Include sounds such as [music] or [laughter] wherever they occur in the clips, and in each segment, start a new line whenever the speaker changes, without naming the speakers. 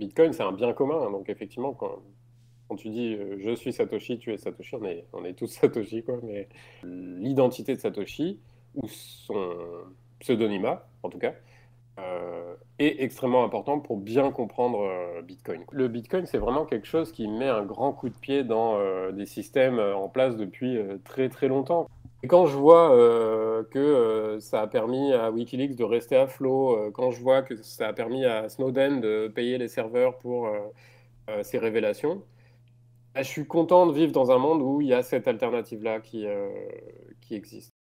Bitcoin, c'est un bien commun. Donc, effectivement, quand, tu dis je suis Satoshi, tu es Satoshi, on est, tous [laughs] Satoshi, quoi. Mais l'identité de Satoshi, ou son pseudonymat, en tout cas, euh, est extrêmement important pour bien comprendre euh, Bitcoin. Le Bitcoin, c'est vraiment quelque chose qui met un grand coup de pied dans euh, des systèmes en place depuis très très longtemps. Et quand je vois que ça a permis à Wikileaks de rester à flot, quand je vois que ça a permis à Snowden de payer les serveurs pour ses révélations, bah, je suis content de vivre dans un monde où il y a cette alternative-là qui existe.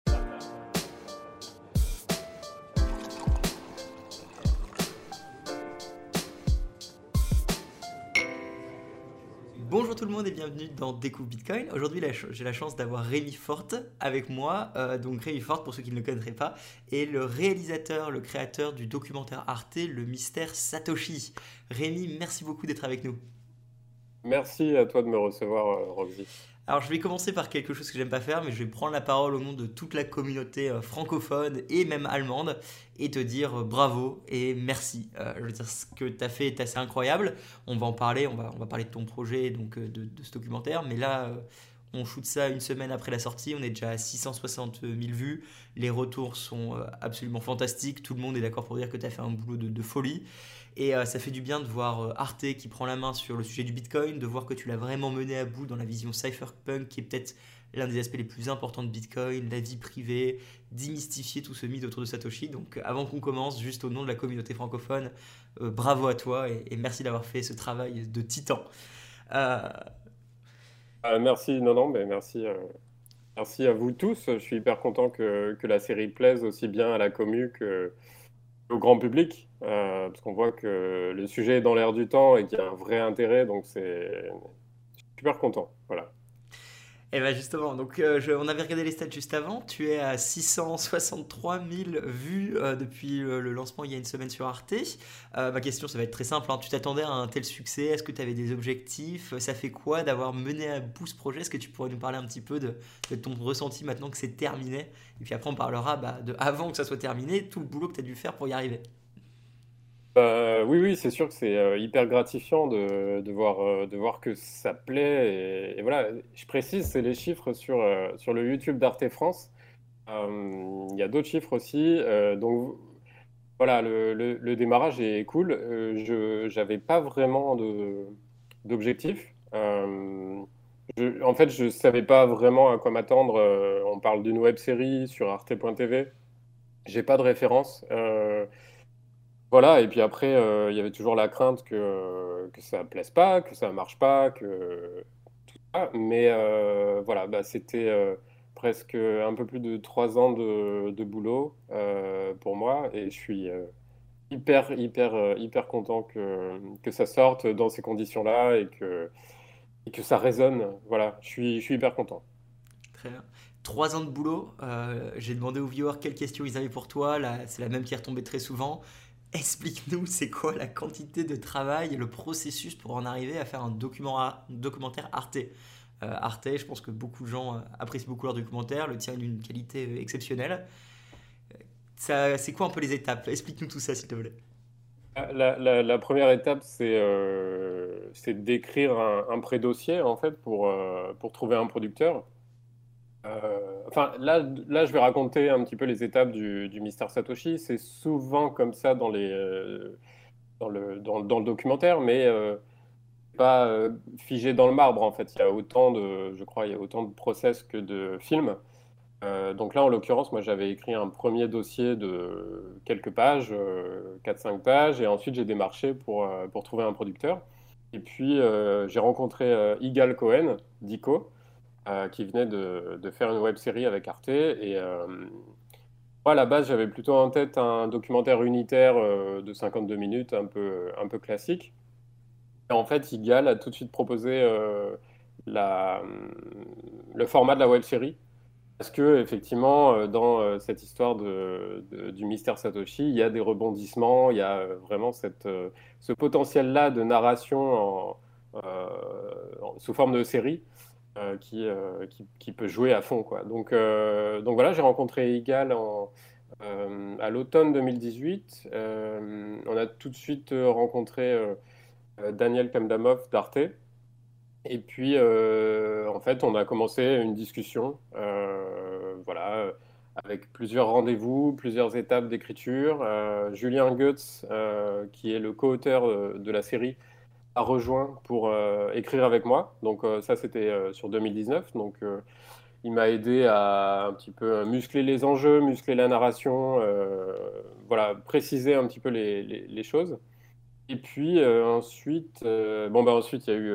Bonjour tout le monde et bienvenue dans Découvre Bitcoin. Aujourd'hui, j'ai la chance d'avoir Rémi Forte avec moi. Euh, donc Rémi Forte, pour ceux qui ne le connaîtraient pas, est le réalisateur, le créateur du documentaire Arte, Le mystère Satoshi. Rémi, merci beaucoup d'être avec nous.
Merci à toi de me recevoir, euh, Roxy.
Alors je vais commencer par quelque chose que j'aime pas faire, mais je vais prendre la parole au nom de toute la communauté euh, francophone et même allemande et te dire euh, bravo et merci. Euh, je veux dire, ce que tu as fait est assez incroyable. On va en parler, on va, on va parler de ton projet, donc de, ce documentaire, mais là, on shoot ça une semaine après la sortie, on est déjà à 660 000 vues, les retours sont absolument fantastiques, tout le monde est d'accord pour dire que tu as fait un boulot de, de folie. Et euh, ça fait du bien de voir euh, Arte qui prend la main sur le sujet du Bitcoin, de voir que tu l'as vraiment mené à bout dans la vision cypherpunk, qui est peut-être l'un des aspects les plus importants de Bitcoin, la vie privée, démystifier tout ce mythe autour de Satoshi. Donc euh, avant qu'on commence, juste au nom de la communauté francophone, bravo à toi et, merci d'avoir fait ce travail de titan.
merci, non, mais merci. Merci à vous tous. Je suis hyper content que, que la série plaise aussi bien à la commu que, au grand public, euh, parce qu'on voit que le sujet est dans l'air du temps et qu'il y a un vrai intérêt, donc c'est super content. Voilà.
Et eh bien justement, donc euh, on avait regardé les stats juste avant. Tu es à 663 000 vues euh, depuis le lancement il y a une semaine sur Arte. ma question, ça va être très simple. Hein. Tu t'attendais à un tel succès? Est-ce que tu avais des objectifs? Ça fait quoi d'avoir mené à bout ce projet? Est-ce que tu pourrais nous parler un petit peu de, ton ressenti maintenant que c'est terminé? Et puis après, on parlera bah, de avant que ça soit terminé, tout le boulot que tu as dû faire pour y arriver.
Euh, oui, oui, c'est sûr que c'est euh, hyper gratifiant de, de voir, euh, de voir que ça plaît. Et, voilà, je précise, c'est les chiffres sur, sur le YouTube d'Arte France. Il y a d'autres chiffres aussi. donc voilà, le, le, démarrage est cool. je n'avais pas vraiment d'objectif. en fait, je ne savais pas vraiment à quoi m'attendre. on parle d'une web série sur arte.tv. J'ai pas de référence. Voilà, et puis après, euh, il y avait toujours la crainte que, que ça ne plaise pas, que ça ne marche pas, que tout ça. Mais euh, voilà, bah, c'était euh, presque un peu plus de trois ans de, de boulot pour moi, et je suis hyper, hyper, hyper content que, que ça sorte dans ces conditions-là et que, que ça résonne. Voilà, je suis, je suis hyper content.
Très bien. Trois ans de boulot, j'ai demandé aux viewers quelles questions ils avaient pour toi. C'est la même qui est retombée très souvent. Explique-nous, c'est quoi la quantité de travail et le processus pour en arriver à faire un, documentaire Arte? Euh, Arte, je pense que beaucoup de gens euh, apprécient beaucoup leur documentaire, le tien est d'une qualité euh, exceptionnelle. c'est quoi un peu les étapes? Explique-nous tout ça, s'il te plaît.
La, première étape, c'est d'écrire un, un pré-dossier, en fait, pour trouver un producteur. Euh, enfin, là, là, je vais raconter un petit peu les étapes du, du Mystère Satoshi. C'est souvent comme ça dans, les, euh, dans, le, dans, le documentaire, mais euh, pas figé dans le marbre en fait. Il y a autant de, je crois, il y a autant de process que de films. donc là, en l'occurrence, moi, j'avais écrit un premier dossier de quelques pages, 4-5 pages, et ensuite j'ai démarché pour, pour trouver un producteur. Et puis, j'ai rencontré Igal Cohen, d'ICO, euh, qui venait de, faire une web série avec Arte. Et euh, moi, à la base, j'avais plutôt en tête un documentaire unitaire euh, de 52 minutes, un peu, un peu classique. Et en fait, Igal a tout de suite proposé la, le format de la web série. Parce que effectivement, dans cette histoire de, du mystère Satoshi, il y a des rebondissements, il y a vraiment cette, ce potentiel-là de narration sous forme de série euh, euh, qui, peut jouer à fond. Quoi. Donc, euh, voilà, j'ai rencontré Igal à l'automne 2018. on a tout de suite rencontré Daniel Kamdamov d'Arte. Et puis, en fait, on a commencé une discussion, voilà, avec plusieurs rendez-vous, plusieurs étapes d'écriture. Julien Goetz, qui est le co-auteur de la série, a rejoint pour écrire avec moi. Donc ça, c'était sur 2019. Donc il m'a aidé à un petit peu muscler les enjeux, muscler la narration, euh, voilà, préciser un petit peu les, les, choses. Et puis euh, ensuite, euh, bon ben ensuite il y a eu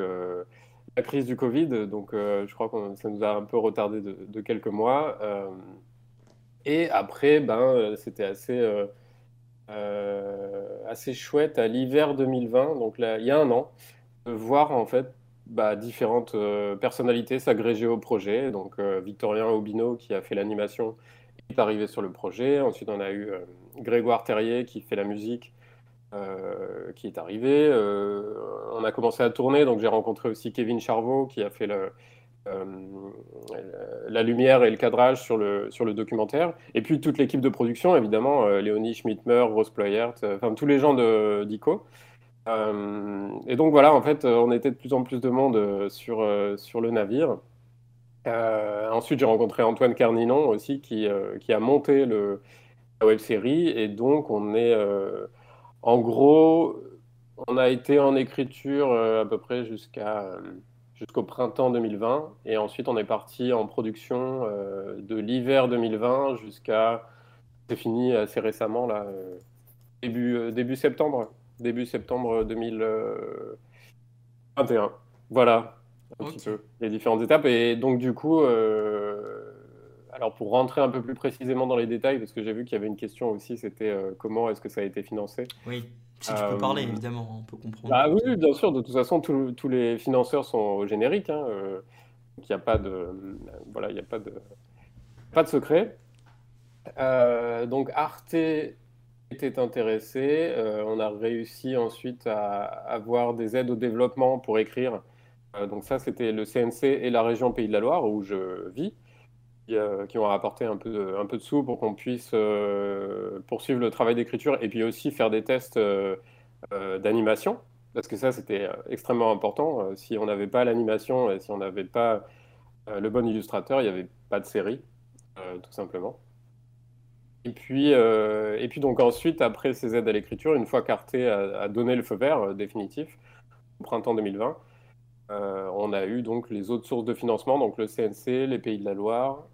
la crise du Covid, donc je crois que ça nous a un peu retardé de, de quelques mois. et après, ben c'était assez assez chouette à l'hiver 2020, donc là il y a un an, de voir en fait bah, différentes euh, personnalités s'agréger au projet. Donc euh, Victorien Aubino qui a fait l'animation est arrivé sur le projet. Ensuite on a eu euh, Grégoire Terrier qui fait la musique. qui est arrivé. on a commencé à tourner, donc j'ai rencontré aussi Kevin Charvaux qui a fait le, la lumière et le cadrage sur le, sur le documentaire. Et puis toute l'équipe de production, évidemment, Léonie Schmidtmer, Rose Ployert, enfin tous les gens d'ICO. Euh, et donc voilà, en fait, on était de plus en plus de monde euh, sur, euh, sur le navire. ensuite, j'ai rencontré Antoine Carninon aussi, qui, qui a monté le, la web série. Et donc, on est en gros, on a été en écriture à peu près jusqu'à jusqu'au printemps 2020. Et ensuite, on est parti en production de l'hiver 2020 jusqu'à. C'est fini assez récemment, là, début, début septembre début septembre 2021. Voilà, un petit peu les différentes étapes. Et donc, du coup, euh, alors pour rentrer un peu plus précisément dans les détails, parce que j'ai vu qu'il y avait une question aussi, c'était euh, comment est-ce que ça a été financé?
Oui, si tu peux parler, euh, évidemment, on peut comprendre.
Bah, oui, bien sûr. De toute façon, tous les financeurs sont au générique. Hein, il n'y a pas de, voilà, il n'y a pas de, pas de secret. donc Arte était intéressé. Euh, on a réussi ensuite à avoir des aides au développement pour écrire. Euh, donc ça, c'était le CNC et la région Pays de la Loire où je vis, qui, euh, ont apporté un peu de, un peu de sous pour qu'on puisse poursuivre le travail d'écriture et puis aussi faire des tests d'animation. Parce que ça, c'était extrêmement important. si on n'avait pas l'animation et si on n'avait pas le bon illustrateur, il n'y avait pas de série, tout simplement. Et puis, euh, et puis donc ensuite, après ces aides à l'écriture, une fois qu'Arte a, donné le feu vert euh, définitif, au printemps 2020, euh, on a eu donc les autres sources de financement, donc le CNC, les Pays de la Loire,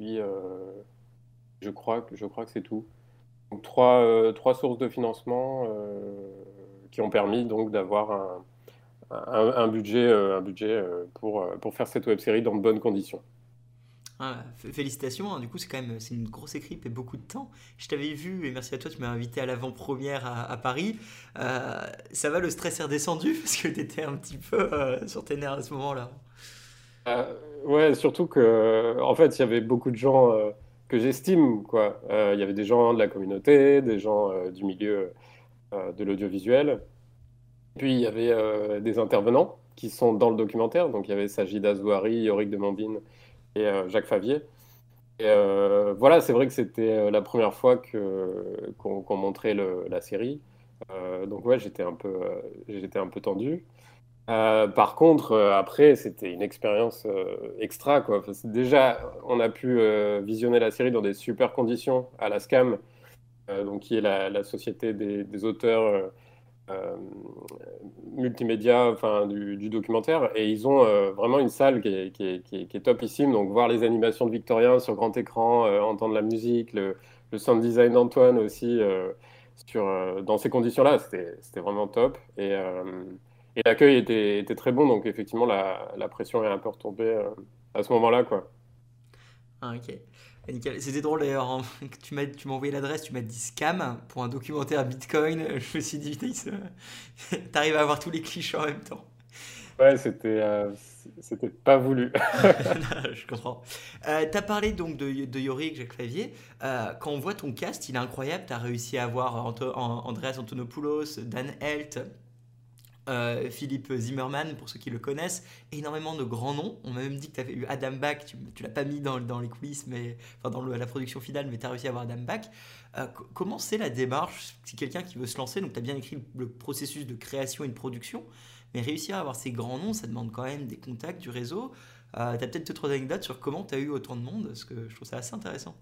puis je crois que, c'est tout. Donc trois, trois sources de financement qui ont permis donc d'avoir un, budget, pour, faire cette web série dans de bonnes conditions.
Ah, félicitations, hein. du coup c'est quand même une grosse équipe et beaucoup de temps. Je t'avais vu et merci à toi, tu m'as invité à l'avant-première à, Paris. Euh, ça va, le stress est redescendu [laughs] parce que tu étais un petit peu euh, sur tes nerfs à ce moment-là.
Euh, ouais, surtout que en fait il y avait beaucoup de gens que j'estime quoi. Il y avait des gens de la communauté, des gens du milieu de l'audiovisuel. Puis il y avait des intervenants qui sont dans le documentaire, donc il y avait Sajid Azouari, Yorick de Mandine et euh, Jacques Favier. Et euh, voilà, c'est vrai que c'était euh, la première fois qu'on, montrait la série. donc ouais, j'étais un peu, j'étais un peu tendu. Par contre, après, c'était une expérience extra. Quoi. déjà, on a pu visionner la série dans des super conditions à la SCAM, donc, qui est la, société des, auteurs euh, multimédia enfin, du, documentaire. Et ils ont euh, vraiment une salle qui est, topissime. Donc, voir les animations de Victorien sur grand écran, euh, entendre la musique, le, sound design d'Antoine aussi, dans ces conditions-là, c'était vraiment top. Et, et l'accueil était, était, très bon. Donc, effectivement, la, la pression est un peu retombée à ce moment-là. quoi.
Ah, ok. C'était drôle d'ailleurs, hein. [laughs] tu m'as envoyé l'adresse, tu m'as dit scam pour un documentaire Bitcoin. [laughs] Je me suis dit, [laughs] t'arrives à avoir tous les clichés en même temps.
Ouais, c'était euh, c'était pas voulu.
je comprends. Euh, tu as parlé donc de, de Yorick, Jacques Clavier. Euh, quand on voit ton cast, il est incroyable. Tu as réussi à avoir Andreas Antonopoulos, Dan Helt, euh, Philippe Zimmerman, pour ceux qui le connaissent, énormément de grands noms. On m'a même dit que tu avais eu Adam Bach, tu, ne l'as pas mis dans, les coulisses, mais, enfin dans la production finale, mais tu as réussi à avoir Adam Bach. Euh, comment c'est la démarche? Si quelqu'un qui veut se lancer, donc tu as bien écrit le, processus de création et de production, mais réussir à avoir ces grands noms, ça demande quand même des contacts, du réseau. Euh, tu as peut-être deux, trois anecdotes sur comment tu as eu autant de monde, parce que je trouve ça assez intéressant.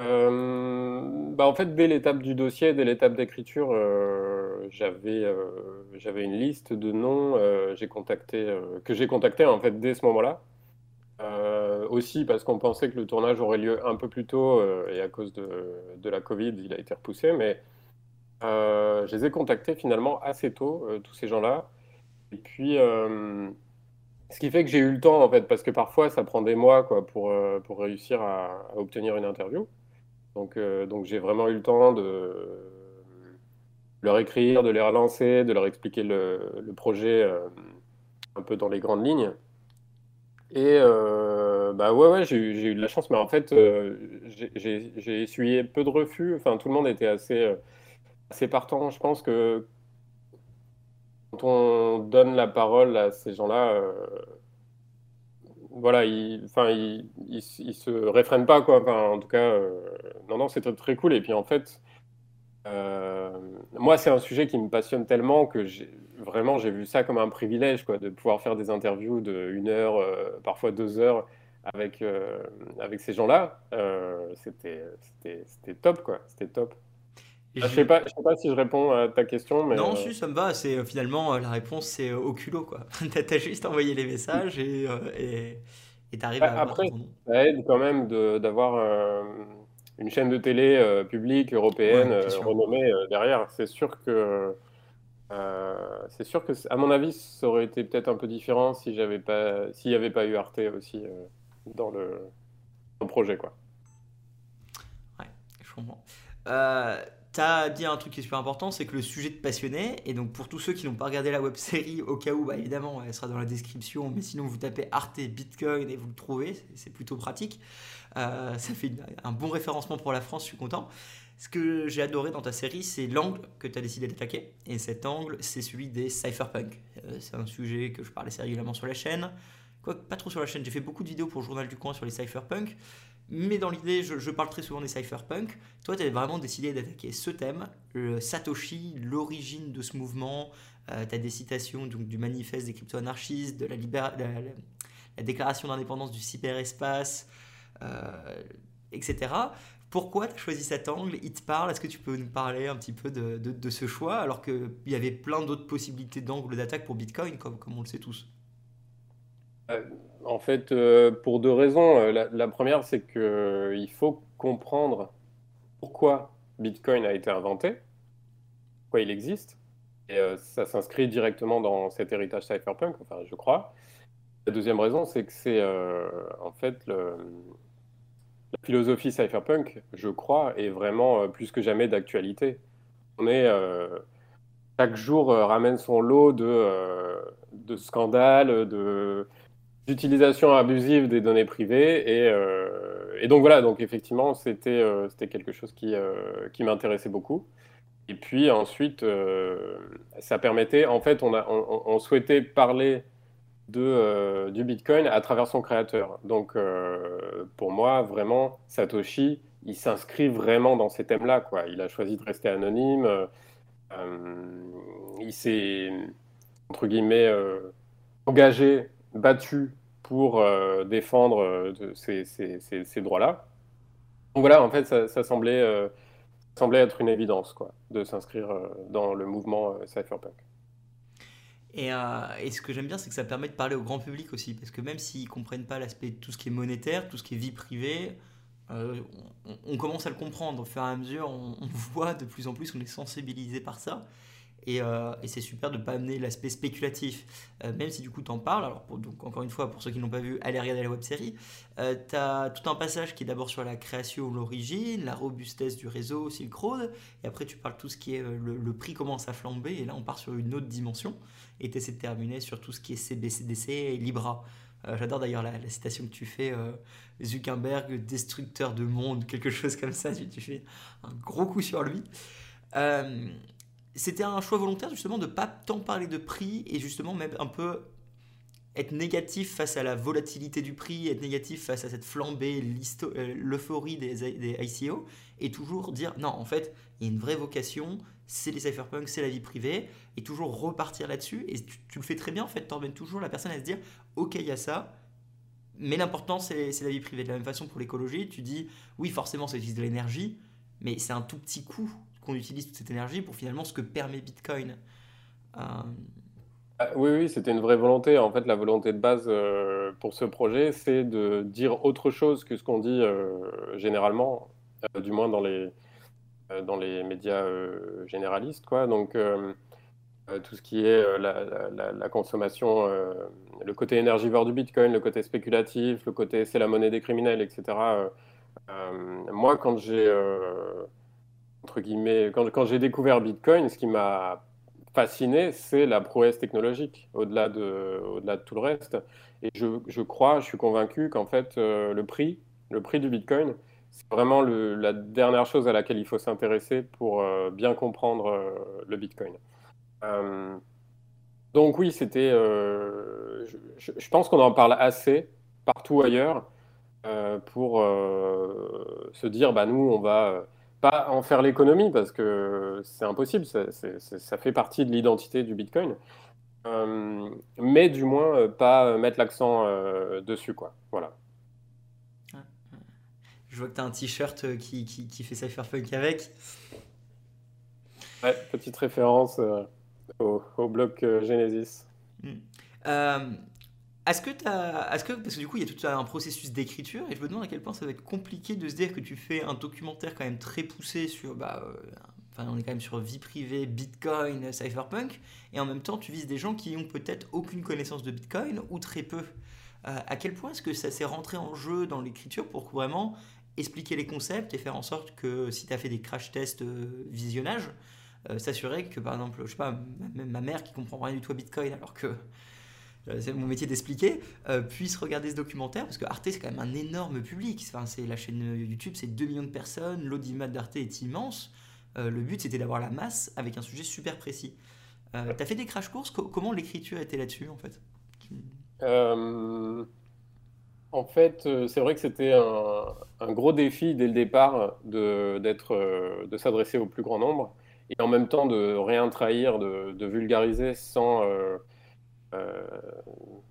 Euh, bah en fait, dès l'étape du dossier, dès l'étape d'écriture, euh, j'avais euh, j'avais une liste de noms que j'ai contacté en fait dès ce moment-là. aussi parce qu'on pensait que le tournage aurait lieu un peu plus tôt et à cause de, de, la Covid, il a été repoussé. Mais je les ai contactés finalement assez tôt, tous ces gens-là. Et puis, ce qui fait que j'ai eu le temps en fait, parce que parfois ça prend des mois quoi, pour, pour réussir à obtenir une interview. Donc, euh, donc j'ai vraiment eu le temps de leur écrire, de les relancer, de leur expliquer le, projet euh, un peu dans les grandes lignes. Et euh, bah ouais, ouais j'ai eu de la chance, mais en fait, j'ai essuyé peu de refus. Enfin, tout le monde était assez, assez partant. Je pense que quand on donne la parole à ces gens-là, voilà, ils, enfin, ils, ils, se réfrènent pas, quoi. En tout cas, euh, non, non, c'est très, très, cool. Et puis, en fait, euh, moi, c'est un sujet qui me passionne tellement que vraiment, j'ai vu ça comme un privilège, quoi, de pouvoir faire des interviews de une heure, euh, parfois deux heures avec, avec ces gens-là. c'était, c'était top, quoi. C'était top. Ah, je sais pas, je sais pas si je réponds à ta question, mais
non, si ça me va. C'est finalement la réponse, c'est au culot quoi. [laughs] t'as as juste envoyé les messages et et t'arrives
à Après, ça aide quand même d'avoir une chaîne de télé publique européenne renommée derrière. C'est sûr que c'est sûr que à mon avis, ça aurait été peut-être un peu différent si j'avais pas s'il n'y avait pas eu Arte aussi dans le, dans le projet quoi.
Ouais, je comprends. Euh, tu as dit un truc qui est super important, c'est que le sujet te passionnait. Et donc, pour tous ceux qui n'ont pas regardé la web série, au cas où, bah, évidemment, elle sera dans la description. Mais sinon, vous tapez Arte Bitcoin et vous le trouvez. C'est plutôt pratique. Euh, ça fait un bon référencement pour la France, je suis content. Ce que j'ai adoré dans ta série, c'est l'angle que tu as décidé d'attaquer. Et cet angle, c'est celui des cypherpunk. Euh, c'est un sujet que je parle assez régulièrement sur la chaîne. Quoi, pas trop sur la chaîne. J'ai fait beaucoup de vidéos pour le Journal du Coin sur les cypherpunk. Mais dans l'idée, je, parle très souvent des cypherpunk. Toi, tu as vraiment décidé d'attaquer ce thème, le Satoshi, l'origine de ce mouvement. Euh, tu as des citations donc, du manifeste des crypto-anarchistes, de la, la, déclaration d'indépendance du cyberespace, euh, etc. Pourquoi tu as choisi cet angle? Il te parle Est-ce que tu peux nous parler un petit peu de, ce choix alors qu'il y avait plein d'autres possibilités d'angle d'attaque pour Bitcoin, comme, comme on le sait tous?
Euh, en fait, euh, pour deux raisons. Euh, la, première, c'est qu'il faut comprendre pourquoi Bitcoin a été inventé, pourquoi il existe. Et ça s'inscrit directement dans cet héritage cypherpunk, enfin, je crois. La deuxième raison, c'est que c'est en fait la philosophie cypherpunk, je crois, est vraiment plus que jamais d'actualité. On est chaque jour ramène son lot de scandales, de d'utilisation abusive des données privées. Et, euh, et, donc voilà, donc effectivement, c'était euh, quelque chose qui, euh, qui m'intéressait beaucoup. Et puis ensuite, ça permettait, en fait, on, a, on, souhaitait parler de, du Bitcoin à travers son créateur. Donc pour moi, vraiment, Satoshi, il s'inscrit vraiment dans ces thèmes-là. Il a choisi de rester anonyme. il s'est, entre guillemets, engagé battu pour euh, défendre euh, ces, droits-là. Donc voilà, en fait, ça, semblait, euh, semblait être une évidence quoi, de s'inscrire dans le mouvement cypherpunk.
Et, ce que j'aime bien, c'est que ça permet de parler au grand public aussi, parce que même s'ils ne comprennent pas l'aspect de tout ce qui est monétaire, tout ce qui est vie privée, on, commence à le comprendre. Au fur et à mesure, on, on, [laughs] voit de plus en plus, on est sensibilisé par ça. Euh, et, c'est super de ne pas amener l'aspect spéculatif, euh, même si du coup tu en parles. Alors, donc, encore une fois, pour ceux qui n'ont pas vu, allez regarder la web série. Euh, tu as tout un passage qui est d'abord sur la création, l'origine, la robustesse du réseau Silk Road, et après tu parles tout ce qui est le, prix commence à flamber, et là on part sur une autre dimension, et tu essaies de terminer sur tout ce qui est CBCDC et Libra. J'adore d'ailleurs la, citation que tu fais, Zuckerberg, destructeur de monde, quelque chose comme ça, tu, tu fais un gros coup sur lui c'était un choix volontaire justement de pas tant parler de prix et justement même un peu être négatif face à la volatilité du prix, être négatif face à cette flambée, euh, l'euphorie des, ICO, et toujours dire non, en fait, il y a une vraie vocation, c'est les cypherpunks, c'est la vie privée, et toujours repartir là-dessus. Et tu, le fais très bien, en fait, emmènes toujours la personne à se dire ok, il y a ça, mais l'important, c'est la vie privée. De la même façon, pour l'écologie, tu dis oui, forcément, ça utilise de l'énergie, mais c'est un tout petit coût qu'on utilise toute cette énergie pour finalement ce que permet Bitcoin.
Euh, ah, oui, oui, c'était une vraie volonté. En fait, la volonté de base euh, pour ce projet, c'est de dire autre chose que ce qu'on dit euh, généralement, du moins dans les, dans les médias généralistes. Quoi. Donc, tout ce qui est la, consommation, le côté énergivore du Bitcoin, le côté spéculatif, le côté c'est la monnaie des criminels, etc. moi, quand j'ai, entre guillemets, quand, quand j'ai découvert Bitcoin, ce qui m'a fasciné, c'est la prouesse technologique, au-delà de, au-delà de tout le reste. Et je, je crois, je suis convaincu qu'en fait, euh, le prix, le prix du Bitcoin, c'est vraiment la dernière chose à laquelle il faut s'intéresser pour euh, bien comprendre euh, le Bitcoin. donc oui, c'était, je, je, pense qu'on en parle assez partout ailleurs pour se dire, bah nous, on va pas en faire l'économie parce que c'est impossible, ça, ça, fait partie de l'identité du Bitcoin. Euh, mais du moins euh, pas mettre l'accent euh, dessus quoi. Voilà.
Je vois que tu as un t-shirt qui, qui, qui, fait Cypherpunk avec.
Ouais, petite référence au, au, bloc Genesis.
Hmm. Est-ce que as. Parce que du coup, il y a tout un processus d'écriture, et je me demande à quel point ça va être compliqué de se dire que tu fais un documentaire quand même très poussé sur. Bah, euh, enfin, on est quand même sur vie privée, Bitcoin, cypherpunk, et en même temps, tu vises des gens qui ont peut-être aucune connaissance de Bitcoin ou très peu. Euh, à quel point est-ce que ça s'est rentré en jeu dans l'écriture pour vraiment expliquer les concepts et faire en sorte que si tu as fait des crash tests euh, visionnage, s'assurer que par exemple, je sais pas, même ma mère qui comprend rien du tout à Bitcoin alors que euh, c'est mon métier d'expliquer, euh, puissent regarder ce documentaire, parce que Arte, c'est quand même un énorme public. Enfin, c'est la chaîne YouTube, c'est 2 millions de personnes, l'audimat d'Arte est immense. Euh, le but, c'était d'avoir la masse avec un sujet super précis. Euh, tu fait des crash courses, comment l'écriture était là-dessus, en fait?
En fait, c'est vrai que c'était un, gros défi dès le départ de, de s'adresser au plus grand nombre, et en même temps de rien trahir, de, vulgariser sans euh,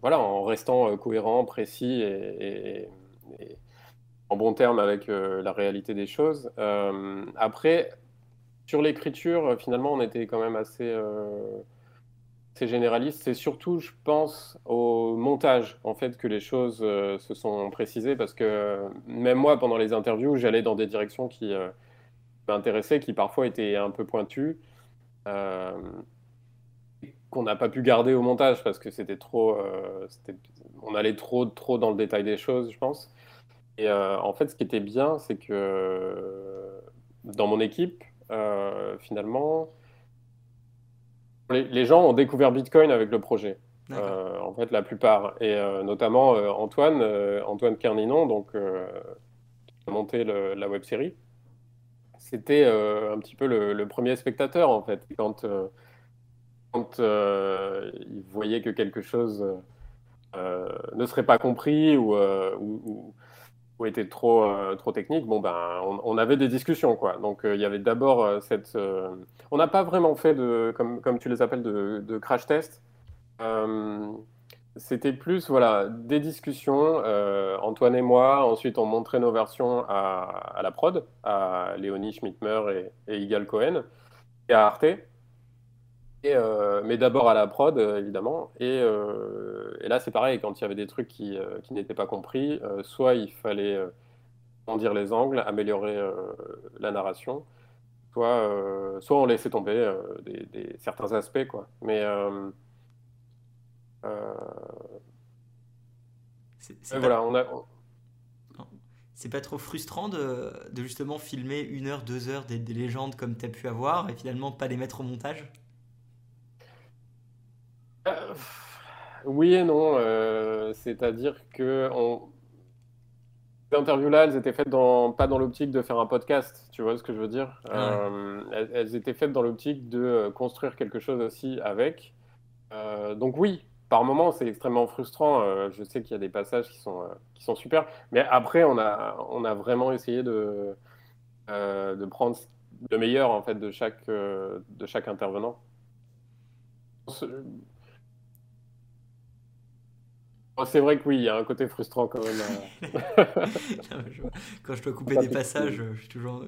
voilà, en restant euh, cohérent, précis et, en bon terme avec euh, la réalité des choses. après, sur l'écriture, finalement, on était quand même assez, assez généraliste. C'est surtout, je pense, au montage, en fait, que les choses se sont précisées, parce que même moi, pendant les interviews, j'allais dans des directions qui m'intéressaient, qui parfois étaient un peu pointues qu'on n'a pas pu garder au montage parce que c'était trop, euh, on allait trop, trop dans le détail des choses, je pense. Et euh, en fait, ce qui était bien, c'est que dans mon équipe, euh, finalement, les, gens ont découvert Bitcoin avec le projet. en fait, la plupart, et notamment Antoine, Antoine Kerninon, donc qui a monté la web série. C'était un petit peu le, le, premier spectateur en fait. Quand quand euh, il voyait que quelque chose euh, ne serait pas compris ou, euh, était trop, trop technique, bon, ben, on, avait des discussions. Quoi. Donc il y avait d'abord cette... on n'a pas vraiment fait, de, comme, comme tu les appelles, de, crash test. C'était plus voilà, des discussions, Antoine et moi. Ensuite, on montrait nos versions à, la prod, à Léonie Schmidtmer et, et Igal Cohen, et à Arte. Euh, mais d'abord à la prod, euh, évidemment. Euh, et, là, c'est pareil, quand il y avait des trucs qui, qui n'étaient pas compris, soit il fallait en dire les angles, améliorer la narration, soit, soit on laissait tomber des, certains aspects. Quoi. Mais.
c'est voilà, on a. C'est pas trop frustrant de, de, justement filmer une heure, deux heures des, des légendes comme tu as pu avoir et finalement pas les mettre au montage?
Oui et non. Euh, c'est-à-dire que ces interviews-là, elles étaient faites dans, pas dans l'optique de faire un podcast, tu vois ce que je veux dire?
Ah
elles, elles étaient faites dans l'optique de construire quelque chose aussi avec. donc oui, par moments, c'est extrêmement frustrant. je sais qu'il y a des passages qui sont, qui sont super, mais après, on a, on a vraiment essayé de, de prendre le meilleur en fait de chaque, de chaque intervenant. C'est vrai que oui, il y a un côté frustrant quand même. [laughs]
quand je dois couper des passages, je suis toujours.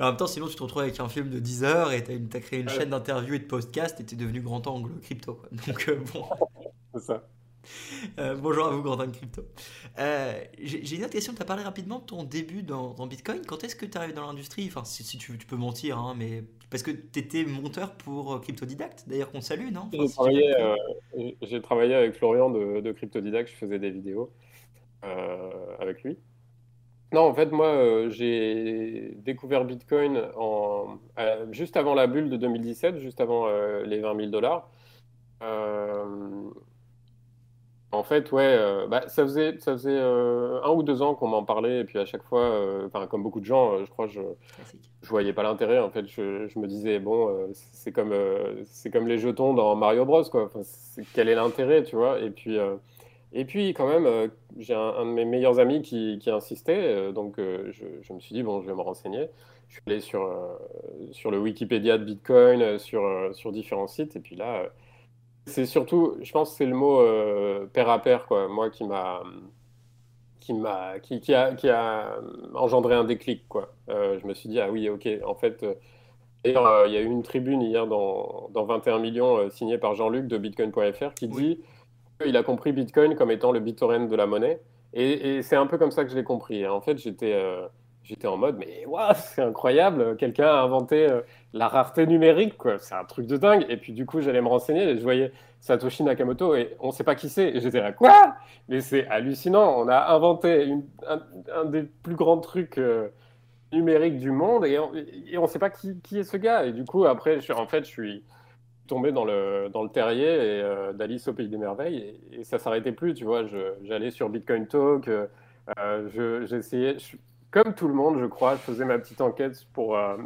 en même temps, sinon, tu te retrouves avec un film de 10 heures et tu as, créé une chaîne d'interviews et de podcasts et tu es devenu grand angle crypto. Quoi. Donc, bon. [laughs]
C'est ça.
Euh, bonjour à vous, Gordon Crypto. Euh, j'ai une autre question. Tu as parlé rapidement de ton début dans, Bitcoin. Quand est-ce que tu arrives dans l'industrie? Enfin, si, tu, peux mentir, hein, mais parce que tu étais monteur pour euh, Cryptodidact, d'ailleurs qu'on salue, non?
J'ai travaillé, avec Florian de, de, Cryptodidact. Je faisais des vidéos avec lui. Non, en fait, moi, j'ai découvert Bitcoin en, juste avant la bulle de 2017, juste avant les 20 000 dollars. En fait, ouais, euh, bah, ça faisait, ça faisait euh, un ou deux ans qu'on m'en parlait, et puis à chaque fois, euh, comme beaucoup de gens, je crois, je, je voyais pas l'intérêt. En fait, je, je me disais, bon, c'est comme, c'est comme les jetons dans Mario Bros, quoi. Enfin, quel est l'intérêt, tu vois? Et puis, et puis, quand même, j'ai un, de mes meilleurs amis qui, qui insistait, donc je, je me suis dit, bon, je vais me renseigner. Je suis allé sur, sur le Wikipédia de Bitcoin, sur, sur différents sites, et puis là c'est surtout, je pense c'est le mot euh, pair à pair, quoi, moi, qui m'a. Qui, m'a, qui, qui, a, qui a engendré un déclic. Quoi. Euh, je me suis dit, ah oui, ok, en fait, euh, d'ailleurs, il y a eu une tribune hier dans, dans 21 millions signée par Jean-Luc de Bitcoin.fr qui dit qu'il a compris Bitcoin comme étant le BitTorrent de la monnaie. Et, et c'est un peu comme ça que je l'ai compris. En fait, j'étais j'étais en mode, mais waouh, c'est incroyable, quelqu'un a inventé euh, la rareté numérique, quoi. C'est un truc de dingue. Et puis du coup, j'allais me renseigner et je voyais Satoshi Nakamoto et on ne sait pas qui c'est. Et j'étais là, quoi? Mais c'est hallucinant. On a inventé un, des plus grands trucs euh, numériques du monde et on ne sait pas qui, est ce gars. Et du coup, après, je, en fait, je suis tombé dans le, dans le terrier et, euh, d'Alice au Pays des Merveilles et, ça s'arrêtait plus, tu vois. J'allais sur Bitcoin Talk, j'essayais comme tout le monde, je crois, je faisais ma petite enquête pour, euh,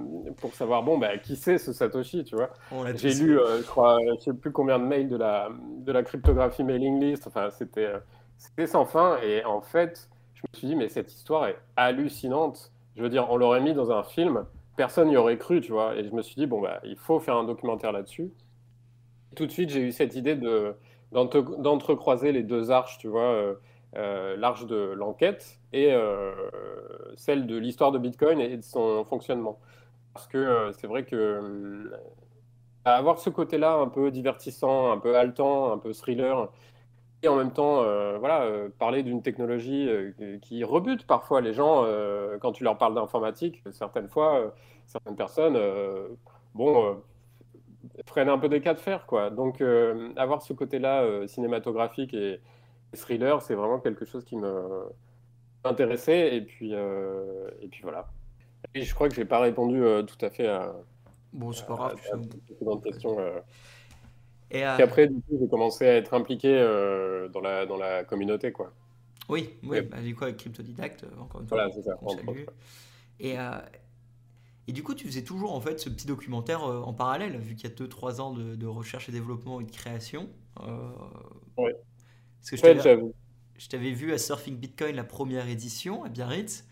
pour savoir, bon, bah, qui c'est ce Satoshi, tu vois. J'ai lu, euh, je crois, je sais plus combien de mails de la, de la cryptographie mailing list, enfin, c'était euh, sans fin. Et en fait, je me suis dit, mais cette histoire est hallucinante. Je veux dire, on l'aurait mis dans un film, personne n'y aurait cru, tu vois. Et je me suis dit, bon, bah, il faut faire un documentaire là-dessus. Tout de suite, j'ai eu cette idée d'entrecroiser les deux arches, tu vois euh, l'arche de l'enquête et euh, celle de l'histoire de Bitcoin et de son fonctionnement. Parce que euh, c'est vrai que avoir ce côté-là un peu divertissant, un peu haletant, un peu thriller, et en même temps, voilà, parler d'une technologie qui rebute parfois les gens quand tu leur parles d'informatique. Certaines fois, certaines personnes, bon, freinent un peu des cas de fer, quoi. Donc, avoir ce côté-là cinématographique et, thriller, c'est vraiment quelque chose qui me intéressait. Et puis, euh, et puis voilà. Et je crois que je n'ai pas répondu euh, tout à fait à.
Bon, c'est pas grave.
questions. Euh. Et après, du coup, j'ai commencé à être impliqué dans, la, dans la communauté, quoi.
Oui, oui bah, du coup, avec Cryptodidact, encore une fois.
Voilà, c'est ça.
Et, et du coup, tu faisais toujours en fait ce petit documentaire en parallèle, vu qu'il y a 2-3 ans de, de, recherche et développement et de création.
oui.
Parce que je t'avais vu à Surfing Bitcoin la première édition à Biarritz.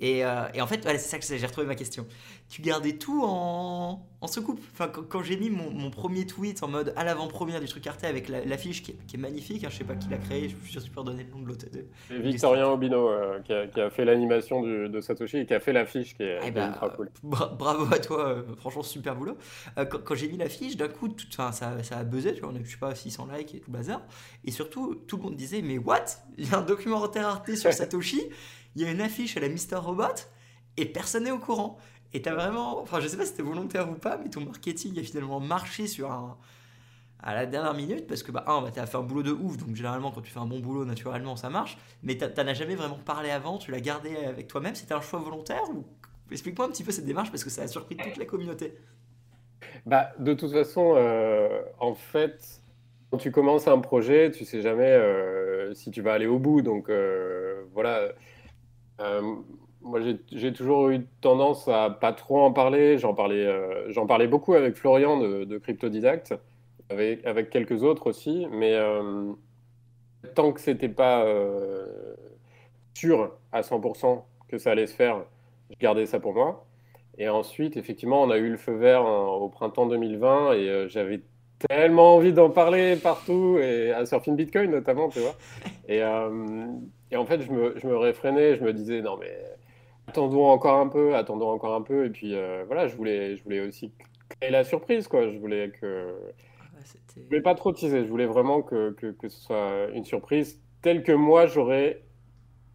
Et, euh, et, en fait, c'est ça que j'ai retrouvé ma question. Tu gardais tout en, en soucoupe? Enfin, quand, j'ai mis mon, mon, premier tweet en mode à l'avant-première du truc Arte avec l'affiche qui, qui, est magnifique, hein, je sais pas qui l'a créé, je suis sûr donner le nom de l'autre.
C'est Victorien Obino euh, qui, a, qui, a, fait l'animation de Satoshi et qui a fait l'affiche qui est, eh ben, ultra cool.
bravo à toi, euh, franchement super boulot. quand, j'ai mis l'affiche, d'un coup, tout, ça, ça a buzzé, tu vois, on a, je sais pas, 600 likes et tout bazar. Et surtout, tout le monde disait, mais what? Il y a un documentaire Arte sur [laughs] Satoshi il y a une affiche à la Mister Robot et personne n'est au courant. Et t'as vraiment, enfin je sais pas si c'était volontaire ou pas, mais ton marketing a finalement marché sur à la dernière minute parce que bah un, bah, t'as fait un boulot de ouf, donc généralement quand tu fais un bon boulot naturellement ça marche, mais t'en as jamais vraiment parlé avant, tu l'as gardé avec toi-même, c'était un choix volontaire ou explique-moi un petit peu cette démarche parce que ça a surpris toute la communauté.
Bah de toute façon, euh, en fait, quand tu commences un projet, tu sais jamais si tu vas aller au bout. Donc voilà. Moi, j'ai toujours eu tendance à pas trop en parler. J'en parlais, j'en parlais beaucoup avec Florian de, de Cryptodidact, avec, avec, quelques autres aussi. Mais tant que c'était pas sûr à 100% que ça allait se faire, je gardais ça pour moi. Et ensuite, effectivement, on a eu le feu vert au printemps 2020 et euh, j'avais tellement envie d'en parler partout, et à Surfing Bitcoin notamment, tu vois. Et, euh, et en fait, je me, je me, réfrénais, je me disais, non mais attendons encore un peu, attendons encore un peu. Et puis euh, voilà, je voulais, je voulais aussi créer la surprise, quoi. Je voulais que. Je voulais pas trop teaser, je voulais vraiment que, que, que ce soit une surprise telle que moi j'aurais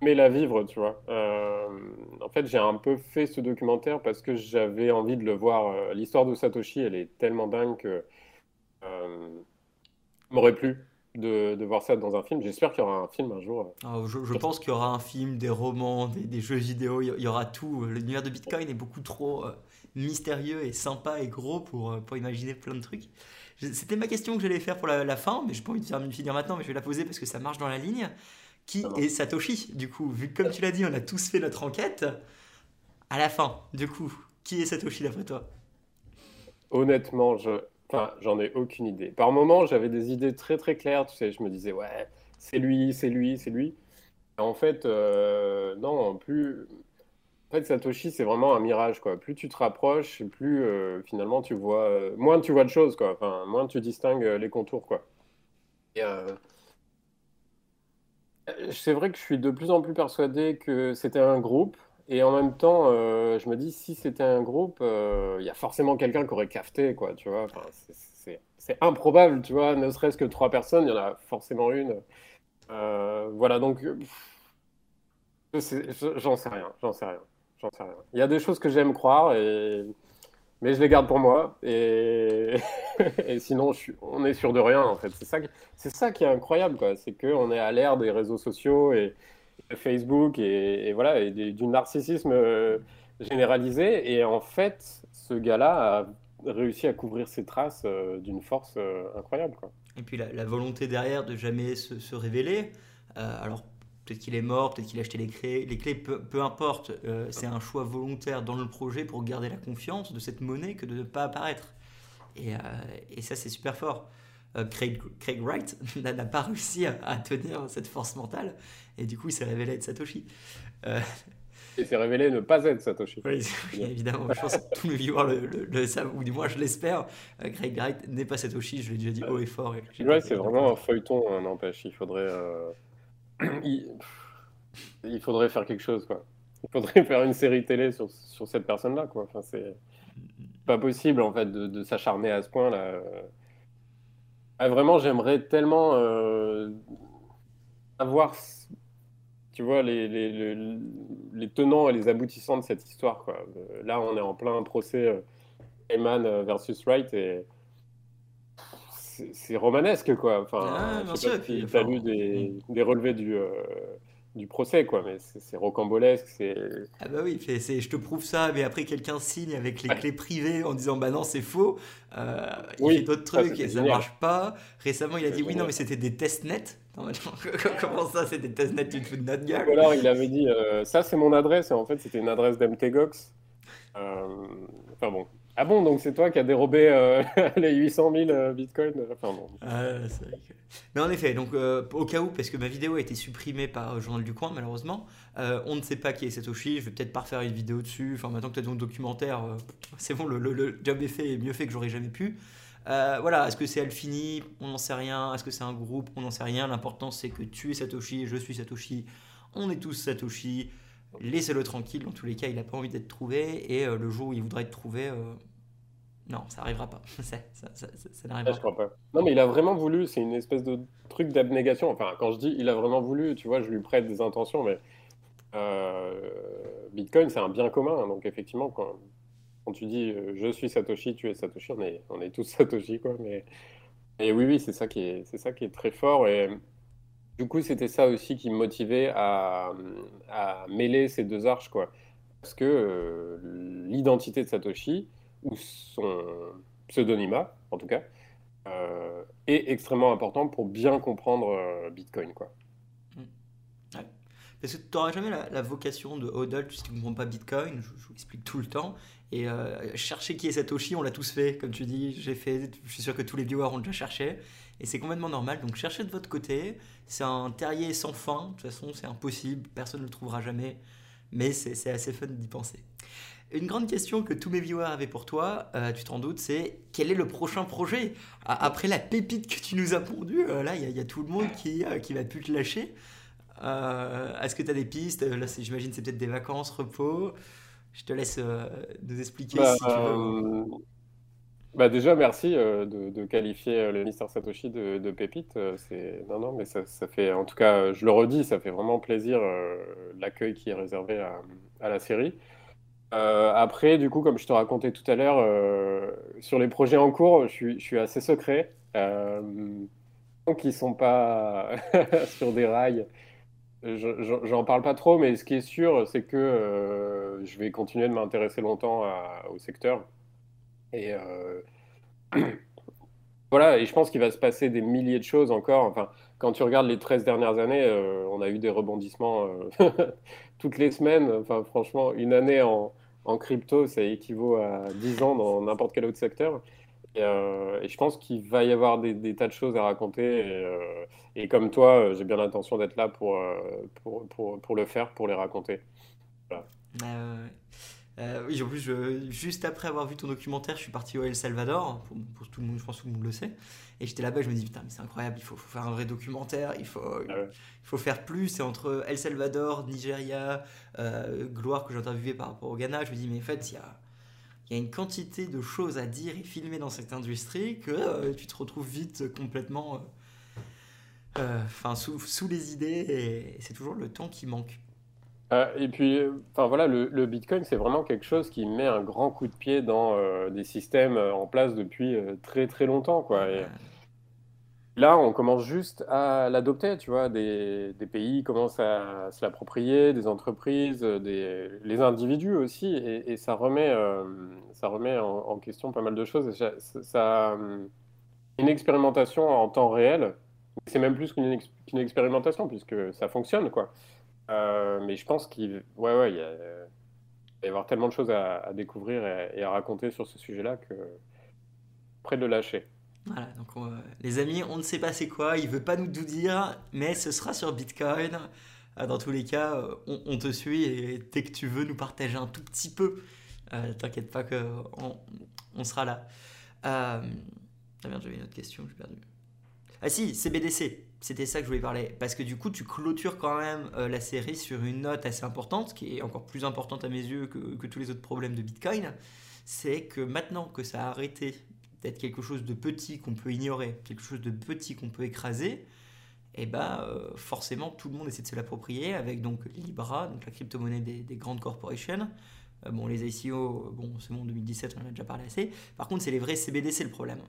mais la vivre, tu vois. Euh, en fait, j'ai un peu fait ce documentaire parce que j'avais envie de le voir. Euh, l'histoire de Satoshi, elle est tellement dingue que euh, m'aurait plu de, de, voir ça dans un film. J'espère qu'il y aura un film un jour.
Ah, je, pense qu'il y aura un film, des romans, des, jeux vidéo, il y aura tout. L'univers de Bitcoin est beaucoup trop mystérieux et sympa et gros pour, pour imaginer plein de trucs. C'était ma question que j'allais faire pour la, fin, mais je n'ai pas envie de faire une finir maintenant, mais je vais la poser parce que ça marche dans la ligne. Qui est Satoshi? Du coup, vu comme tu l'as dit, on a tous fait notre enquête. À la fin, du coup, qui est Satoshi d'après toi?
Honnêtement, je, enfin, j'en ai aucune idée. Par moments, j'avais des idées très très claires. Tu sais, je me disais ouais, c'est lui, c'est lui, c'est lui. En fait, euh, non, plus. En fait, Satoshi, c'est vraiment un mirage, quoi. Plus tu te rapproches, plus euh, finalement tu vois, euh, moins tu vois de choses, quoi. Enfin, moins tu distingues les contours, quoi. Et, c'est vrai que je suis de plus en plus persuadé que c'était un groupe. Et en même temps, euh, je me dis, si c'était un groupe, euh, il y a forcément quelqu'un qui aurait cafté, quoi, tu vois. c'est improbable, tu vois, ne serait-ce que trois personnes, il y en a forcément une. Euh, voilà, donc, j'en sais rien, j'en sais rien, j'en sais rien. Il y a des choses que j'aime croire mais je les garde pour moi. Et, [laughs] sinon, on est sûr de rien, en fait. C'est ça, qui... ça qui est incroyable, quoi. C'est qu'on est à l'ère des réseaux sociaux et Facebook et, voilà, et du narcissisme euh, généralisé. Et en fait, ce gars-là a réussi à couvrir ses traces euh, d'une force euh, incroyable, quoi.
Et puis la, volonté derrière de jamais se, révéler. alors Peut-être qu'il est mort, peut-être qu'il a acheté les clés, les clés peu, importe. C'est un choix volontaire dans le projet pour garder la confiance de cette monnaie que de ne pas apparaître. Et ça, c'est super fort. Euh, Craig, Craig, Wright [laughs] n'a pas réussi à, tenir cette force mentale, et du coup, il s'est révélé être Satoshi.
Il s'est révélé ne pas être Satoshi.
Oui, évidemment. Je pense que tous mes viewers le, le, savent, ou du moins je l'espère. Craig Wright n'est pas Satoshi, je l'ai déjà dit haut et fort.
ouais, c'est vraiment un feuilleton, hein, n'empêche. Il faudrait [clears throat] il... faudrait faire quelque chose, quoi. Il faudrait faire une série télé sur, sur cette personne-là, quoi. Enfin, c'est pas possible, en fait, de, s'acharner à ce point-là. Ah, vraiment, j'aimerais tellement euh, avoir, tu vois, les, les, les, tenants et les aboutissants de cette histoire, quoi. Là, on est en plein procès euh, Eman euh, versus Wright et c'est romanesque, quoi. Enfin, ah, je sais pas si tu as lu des, mm. des, relevés du, euh, du procès, quoi, mais c'est rocambolesque. c'est...
Ah bah oui, c'est, je te prouve ça, mais après quelqu'un signe avec les clés privées en disant bah non, c'est faux. Euh, il oui, fait d'autres trucs et ça marche pas. Récemment, il a dit oui, non, mais c'était des testnets. [laughs] Comment ça, c'est des testnets Tu te fous de notre gueule?
Alors, il avait dit euh, ça, c'est mon adresse, et en fait, c'était une adresse d'MTGOX. enfin bon, ah bon, donc c'est toi qui as dérobé euh, [laughs] les 800 000 euh, bitcoins enfin, bon.
ah, Mais en effet, donc euh, au cas où, parce que ma vidéo a été supprimée par Journal du Coin, malheureusement, on ne sait pas qui est Satoshi. Je vais peut-être pas refaire une vidéo dessus. Enfin, maintenant que tu as ton documentaire, [laughs] c'est bon, le, job est fait et mieux fait que j'aurais jamais pu. voilà, est-ce que c'est Alfini On n'en sait rien. Est-ce que c'est un groupe? On n'en sait rien. L'important, c'est que tu es Satoshi, je suis Satoshi, on est tous Satoshi laissez-le tranquille. Dans tous les cas, il n'a pas envie d'être trouvé. Et euh, le jour où il voudra être trouvé, euh, non, ça n'arrivera pas. [laughs] ça, ça, n'arrivera
pas. pas. Non, mais il a vraiment voulu. C'est une espèce de truc d'abnégation. Enfin, quand je dis il a vraiment voulu, tu vois, je lui prête des intentions, mais euh, Bitcoin, c'est un bien commun. Donc, effectivement, quand, quand tu dis je suis Satoshi, tu es Satoshi, on est, on est tous [laughs] Satoshi, quoi. Mais et oui, oui, c'est ça qui est, ça qui est très fort. Et du coup, c'était ça aussi qui me motivait à, mêler ces deux arches, quoi. Parce que euh, l'identité de Satoshi, ou son pseudonymat, en tout cas, est extrêmement important pour bien comprendre Bitcoin. Quoi.
Parce que tu n'auras jamais la, vocation de hodl si tu ne comprends pas Bitcoin, je, vous explique tout le temps. Et euh, chercher qui est Satoshi, on l'a tous fait, comme tu dis, j'ai fait, je suis sûr que tous les viewers ont déjà cherché. Et c'est complètement normal, donc cherchez de votre côté. C'est un terrier sans fin, de toute façon c'est impossible, personne ne le trouvera jamais. Mais c'est assez fun d'y penser. Une grande question que tous mes viewers avaient pour toi, euh, tu t'en doutes, c'est quel est le prochain projet? Après la pépite que tu nous as pondue, euh, là il y, a tout le monde qui, qui va plus te lâcher. Euh, est-ce que tu as des pistes? Là, j'imagine c'est peut-être des vacances, repos. Je te laisse euh, nous expliquer
bah,
si tu veux. Euh,
bah déjà, merci de, qualifier le Mister Satoshi de, pépite. c'est non, non, mais ça, fait, en tout cas, je le redis, ça fait vraiment plaisir l'accueil qui est réservé à, la série. après, du coup, comme je te racontais tout à l'heure, sur les projets en cours, je suis, assez secret. donc, ils sont pas [laughs] sur des rails J'en parle pas trop, mais ce qui est sûr, c'est que euh, je vais continuer de m'intéresser longtemps au secteur. Et euh, [clears throat] voilà, et je pense qu'il va se passer des milliers de choses encore. Enfin, quand tu regardes les 13 dernières années, euh, on a eu des rebondissements [laughs] toutes les semaines. Enfin, franchement, une année en, en, crypto, ça équivaut à 10 ans dans n'importe quel autre secteur. Euh, et, je pense qu'il va y avoir des, tas de choses à raconter. Et, euh, comme toi, euh, j'ai bien l'intention d'être là pour, pour, pour, pour, le faire, pour les raconter.
Oui, en plus, juste après avoir vu ton documentaire, je suis parti au El Salvador, pour, tout le monde, je pense que tout le monde le sait. Et j'étais là-bas, je me dis, putain, mais c'est incroyable, il faut, faire un vrai documentaire, il faut, ah il faut faire plus. Et entre El Salvador, Nigeria, Gloire que j'ai interviewé par rapport au Ghana, je me dis, mais en fait, il y a il y a une quantité de choses à dire et filmer dans cette industrie que euh, tu te retrouves vite complètement euh, euh, enfin sous, sous, les idées et c'est toujours le temps qui manque.
Et puis, enfin voilà, le, le Bitcoin, c'est vraiment quelque chose qui met un grand coup de pied dans des systèmes en place depuis très très longtemps, quoi. Et, Là, on commence juste à l'adopter, tu vois. Des, pays commencent à se l'approprier, des entreprises, des, les individus aussi, et, ça remet, euh, ça remet en, question pas mal de choses. Ça, une expérimentation en temps réel, c'est même plus qu'une expérimentation puisque ça fonctionne, quoi. Euh, mais je pense qu'il ouais, ouais, il, va y avoir tellement de choses à, découvrir et, à raconter sur ce sujet-là que près de lâcher.
Voilà, donc les amis, on ne sait pas c'est quoi, il veut pas nous tout dire, mais ce sera sur Bitcoin. Euh, dans tous les cas, euh, on, te suit et dès que tu veux nous partager un tout petit peu, euh, t'inquiète pas qu'on on sera là. ah merde, j'avais une autre question, j'ai perdu. Ah si, CBDC, c'était ça que je voulais parler. Parce que du coup, tu clôtures quand même la série sur une note assez importante, qui est encore plus importante à mes yeux que, tous les autres problèmes de Bitcoin. C'est que maintenant que ça a arrêté d'être quelque chose de petit qu'on peut ignorer, quelque chose de petit qu'on peut écraser, et eh ben euh, forcément tout le monde essaie de se l'approprier avec donc Libra, donc la crypto-monnaie des, grandes corporations. Euh, bon, les ICO, bon, c'est bon, 2017, on en a déjà parlé assez. Par contre, c'est les vrais CBDC le problème.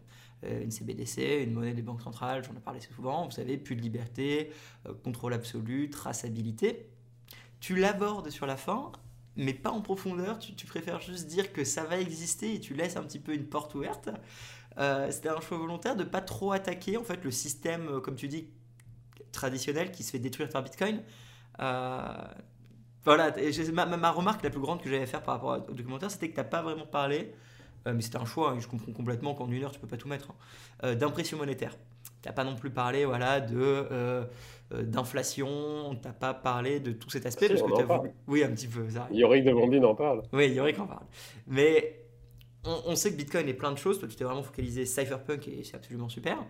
Euh, une CBDC, une monnaie des banques centrales, j'en ai parlé souvent, vous savez, plus de liberté, contrôle absolu, traçabilité. Tu l'abordes sur la fin, mais pas en profondeur. Tu, préfères juste dire que ça va exister et tu laisses un petit peu une porte ouverte. Euh, c'était un choix volontaire de pas trop attaquer en fait le système, euh, comme tu dis, traditionnel qui se fait détruire par Bitcoin. Euh, voilà, ma, ma, remarque la plus grande que j'avais à faire par rapport au documentaire, c'était que tu n'as pas vraiment parlé, mais c'était un choix, et hein, je comprends complètement qu'en une heure tu peux pas tout mettre, hein, d'impression monétaire. Tu n'as pas non plus parlé voilà, de euh, d'inflation, t'as pas parlé de tout cet aspect parce que
as
Oui, un petit peu. Ça.
Yorick de Bombine en parle.
Oui, Yorick en parle. Mais on, sait que Bitcoin est plein de choses. Toi, tu t'es vraiment focalisé cypherpunk et c'est absolument super.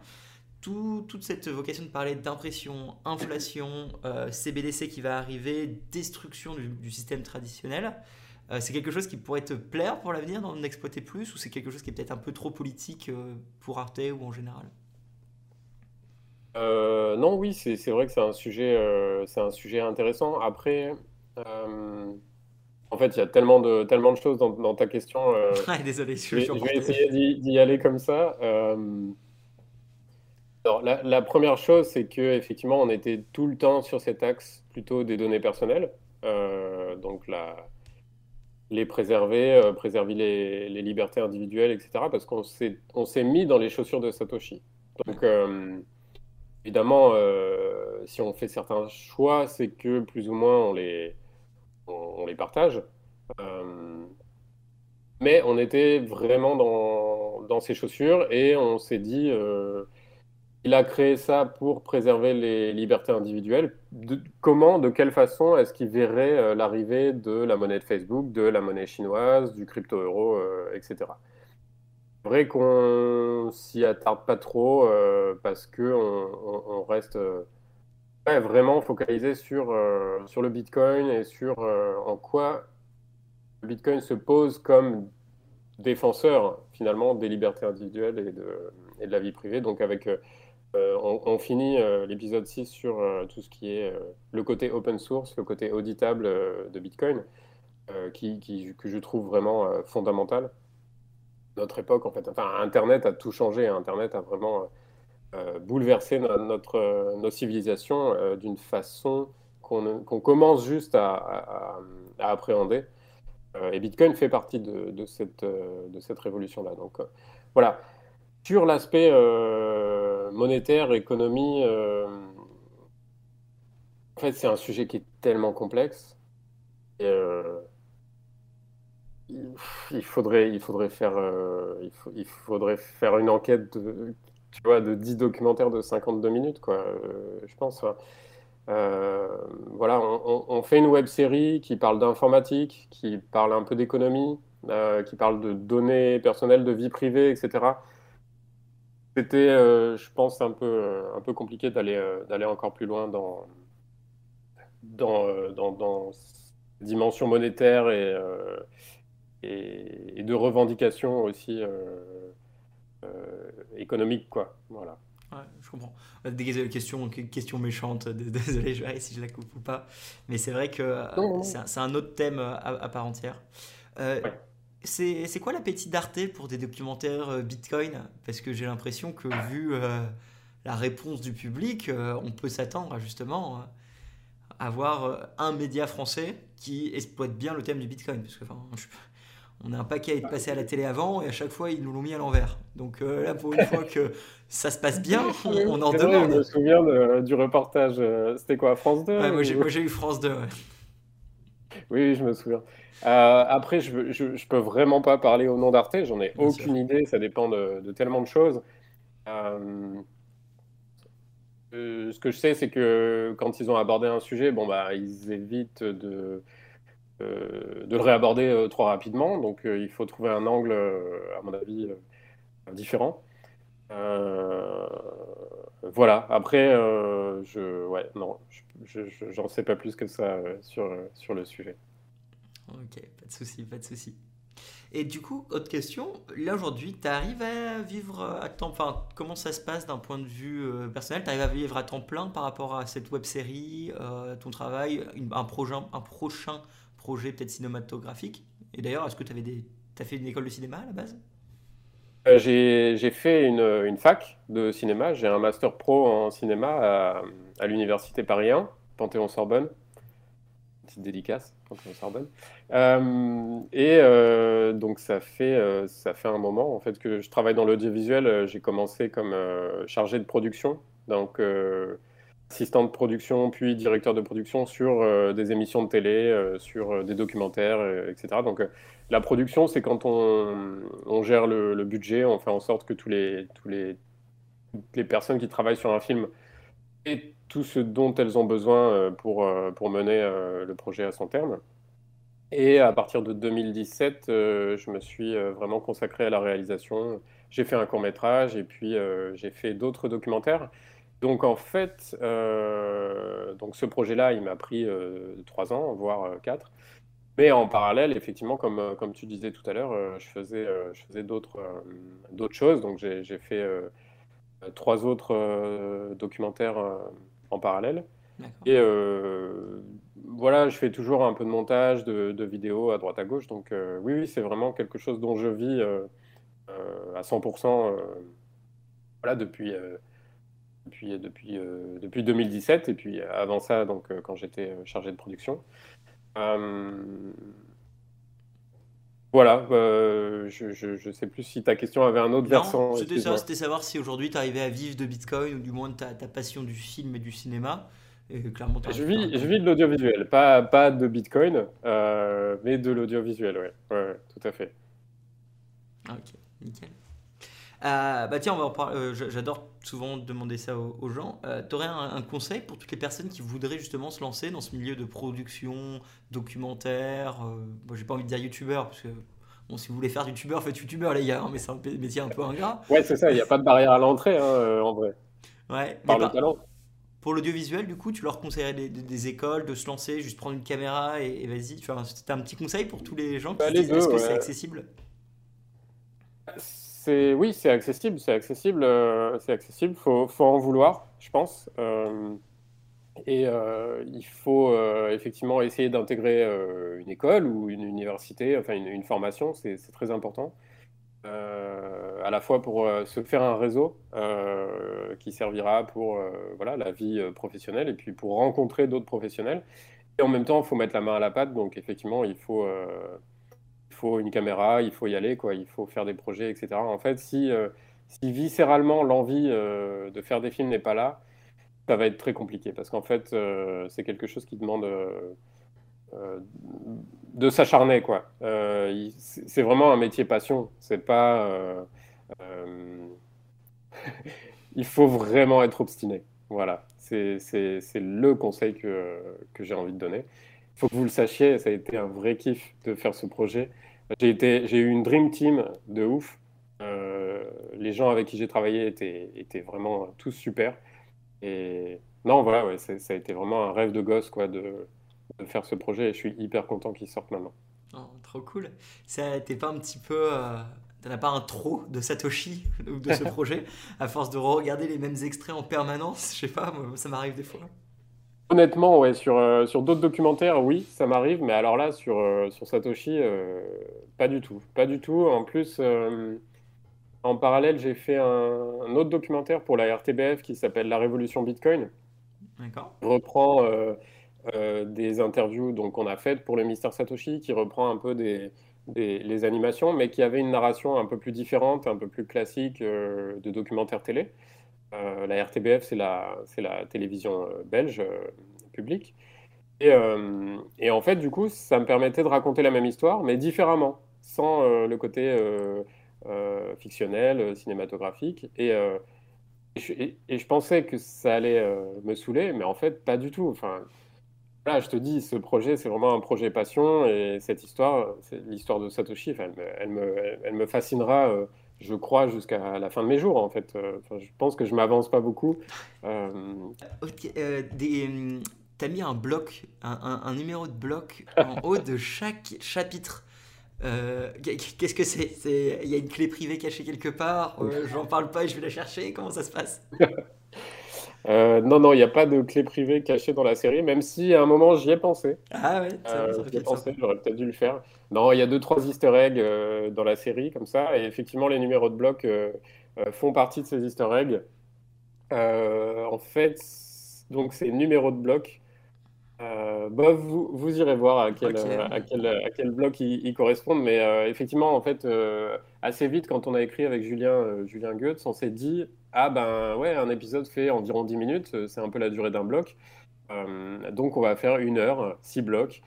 Tout, toute cette vocation de parler d'impression, inflation, euh, CBDC qui va arriver, destruction du, système traditionnel, euh, c'est quelque chose qui pourrait te plaire pour l'avenir d'en exploiter plus ou c'est quelque chose qui est peut-être un peu trop politique pour Arte ou en général?
Euh, non, oui, c'est vrai que c'est un sujet, euh, c'est un sujet intéressant. Après, euh, en fait, il y a tellement de, tellement de choses dans, ta question. [laughs]
désolé,
je, vais, essayer d'y aller comme ça. la, première chose, c'est que effectivement, on était tout le temps sur cet axe plutôt des données personnelles. donc la, les préserver, préserver les, les, libertés individuelles, etc. Parce qu'on s'est, on s'est mis dans les chaussures de Satoshi. Donc, évidemment, si on fait certains choix, c'est que plus ou moins on les, on, les partage. mais on était vraiment dans, dans ces chaussures et on s'est dit il a créé ça pour préserver les libertés individuelles. comment, de quelle façon est-ce qu'il verrait euh, l'arrivée de la monnaie de Facebook, de la monnaie chinoise, du crypto-euro, euh, etc. C'est vrai qu'on s'y attarde pas trop euh, parce qu'on on, reste vraiment focalisé sur, sur le Bitcoin et sur en quoi le Bitcoin se pose comme défenseur finalement des libertés individuelles et de, et de la vie privée. Donc avec euh, on, finit euh, l'épisode 6 sur euh, tout ce qui est le côté open source, le côté auditable de Bitcoin, qui, que je trouve vraiment fondamental. Notre époque, en fait, Internet a tout changé. Internet a vraiment bouleversé notre, nos civilisations d'une façon qu'on commence juste à, appréhender. et Bitcoin fait partie de, de cette, de cette révolution-là. Donc voilà. Sur l'aspect monétaire, économie, euh, en fait, c'est un sujet qui est tellement complexe. Euh, il faudrait, il faudrait faire, il, faudrait faire une enquête de, tu vois, de 10 documentaires de 52 minutes, quoi, je pense. voilà, on, fait une web série qui parle d'informatique, qui parle un peu d'économie, qui parle de données personnelles, de vie privée, etc. C'était, euh, je pense, un peu, euh, un peu compliqué d'aller euh, d'aller encore plus loin dans, dans, dans, dans dimension monétaire et, et, de revendication aussi économique, quoi. Voilà.
Ouais, je comprends. Des questions, questions méchantes, [laughs] désolé, je verrai si je la coupe ou pas. Mais c'est vrai que c'est un, autre thème à, part entière. C'est quoi l'appétit d'Arte pour des documentaires euh, Bitcoin? Parce que j'ai l'impression que vu euh, la réponse du public, euh, on peut s'attendre à justement avoir un média français qui exploite bien le thème du Bitcoin. Parce que, enfin, on a un paquet à être passé à la télé avant et à chaque fois ils nous l'ont mis à l'envers. Donc là, pour une fois que ça se passe bien, [laughs] on, en demande.
je me souviens du reportage. C'était quoi, France 2
Moi j'ai eu France 2.
Oui, je me souviens. Euh, après, je, ne peux vraiment pas parler au nom d'Arte, j'en ai aucune idée, ça dépend de, tellement de choses. Euh, euh, ce que je sais, c'est que quand ils ont abordé un sujet, bon, bah, ils évitent de, de le réaborder trop rapidement, donc il faut trouver un angle, à mon avis, différent. Voilà, après, je, ouais, non, j'en sais pas plus que ça sur, sur le sujet.
Ok, pas de souci, pas de souci. Et du coup, autre question, là aujourd'hui, tu arrives à vivre à temps enfin, comment ça se passe d'un point de vue euh, personnel? Tu arrives à vivre à temps plein par rapport à cette web série, euh, ton travail, un, projet, un prochain projet peut-être cinématographique? Et d'ailleurs, est-ce que tu as fait une école de cinéma à la base?
Euh, J'ai fait une, fac de cinéma, j'ai un master pro en cinéma à, l'université Paris 1, Panthéon-Sorbonne petite dédicace Panthéon Sorbonne. Euh, et euh, donc ça fait, ça fait un moment en fait que je travaille dans l'audiovisuel. J'ai commencé comme chargé de production, donc assistant de production, puis directeur de production sur des émissions de télé, sur des documentaires, etc. Donc la production, c'est quand on, on gère le, budget, on fait en sorte que tous les, tous les, toutes les personnes qui travaillent sur un film aient tout ce dont elles ont besoin pour, pour mener le projet à son terme. Et à partir de 2017, euh, je me suis euh, vraiment consacré à la réalisation. J'ai fait un court métrage et puis euh, j'ai fait d'autres documentaires. Donc en fait, donc ce projet-là, il m'a pris trois ans, voire quatre. Mais en parallèle, effectivement, comme, comme tu disais tout à l'heure, je faisais, je faisais d'autres d'autres choses. Donc j'ai fait trois autres documentaires en parallèle. Et euh, voilà, je fais toujours un peu de montage, de, vidéos à droite à gauche. Donc euh, oui, oui, c'est vraiment quelque chose dont je vis euh, à 100% voilà, depuis, depuis, depuis, depuis 2017. Et puis avant ça, donc, quand j'étais chargé de production. voilà, je ne sais plus si ta question avait un autre versant.
C'était savoir si aujourd'hui tu arrivais à vivre de Bitcoin ou du moins de ta, ta passion du film et du cinéma. Et clairement,
je, vis, je vis de l'audiovisuel, pas, pas de Bitcoin, mais de l'audiovisuel, oui, ouais, tout à fait.
Ok, nickel. Euh, bah tiens, on va en parler. Euh, j'adore souvent demander ça aux, gens. Euh, tu aurais un, conseil pour toutes les personnes qui voudraient justement se lancer dans ce milieu de production, documentaire J'ai pas envie de dire youtubeur, parce que bon, si vous voulez faire youtubeur, faites youtubeur les gars, hein, mais c'est un métier un peu ingrat.
Ouais, c'est ça, il n'y a pas de barrière à l'entrée hein, en vrai.
Ouais, Par le talent. Pour l'audiovisuel, du coup, tu leur conseillerais des, écoles, de se lancer, juste prendre une caméra et, vas-y. Tu as un petit conseil pour tous les gens qui bah, disent est-ce que c'est accessible?
Oui, c'est accessible, c'est accessible, euh, c'est accessible. Faut, faut en vouloir, je pense. Euh, et euh, il faut effectivement essayer d'intégrer une école ou une université, enfin une, formation, c'est très important. à la fois pour se faire un réseau qui servira pour voilà, la vie professionnelle et puis pour rencontrer d'autres professionnels. Et en même temps, il faut mettre la main à la pâte, donc effectivement, il faut faut une caméra, il faut y aller, quoi, il faut faire des projets, etc. En fait, si, euh, si viscéralement l'envie euh, de faire des films n'est pas là, ça va être très compliqué parce qu'en fait, euh, c'est quelque chose qui demande de s'acharner, quoi. c'est vraiment un métier passion. C'est pas. [laughs] il faut vraiment être obstiné. Voilà, c'est le conseil que, que j'ai envie de donner. Il faut que vous le sachiez, ça a été un vrai kiff de faire ce projet. J'ai eu une dream team de ouf. Euh, les gens avec qui j'ai travaillé étaient, étaient, vraiment tous super. Et non, voilà, ouais, ça a été vraiment un rêve de gosse quoi, de, de faire ce projet et je suis hyper content qu'il sorte maintenant.
Oh, trop cool. T'es pas un petit peu. Euh, T'en as pas un trop de Satoshi ou de ce [laughs] projet à force de regarder les mêmes extraits en permanence? Je sais pas, moi, ça m'arrive des fois.
Honnêtement, ouais, sur, euh, sur d'autres documentaires, oui, ça m'arrive, mais alors là, sur, euh, sur Satoshi, euh, pas du tout. Pas du tout. En plus, en parallèle, j'ai fait un, autre documentaire pour la RTBF qui s'appelle La Révolution Bitcoin.
D'accord.
Reprend des interviews donc, qu'on a faites pour le Mister Satoshi, qui reprend un peu des, des, les animations, mais qui avait une narration un peu plus différente, un peu plus classique de documentaire télé. Euh, la RTBF, c'est la, télévision euh, belge euh, publique. Et, en fait, du coup, ça me permettait de raconter la même histoire, mais différemment, sans le côté fictionnel, cinématographique. Et, je, pensais que ça allait me saouler, mais en fait, pas du tout. Enfin, là, je te dis, ce projet, c'est vraiment un projet passion, et cette histoire, l'histoire de Satoshi, elle, me, fascinera je crois, jusqu'à la fin de mes jours, en fait. Euh, je pense que je m'avance pas beaucoup. Euh...
euh des, hum, t'as mis un bloc, un, un, numéro de bloc [laughs] en haut de chaque chapitre. Euh, qu'est-ce que c'est? Il y a une clé privée cachée quelque part? J'en parle pas et je vais la chercher Comment ça se passe? [laughs]
Euh, non, non, il n'y a pas de clé privée cachée dans la série, même si à un moment j'y ai pensé.
Ah ouais,
euh, j'y ai pensé, j'aurais peut-être dû le faire. Non, il y a deux, trois easter eggs euh, dans la série, comme ça, et effectivement, les numéros de bloc font partie de ces easter eggs. en fait, donc ces numéros de bloc, bah, vous, vous, irez voir à quel, à quel, à quel bloc ils, correspondent, mais effectivement, en fait, assez vite, quand on a écrit avec Julien, Julien Goetz, on s'est dit ah ben ouais, un épisode fait environ 10 minutes, euh, c'est un peu la durée d'un bloc. Euh, donc on va faire une heure, six blocs.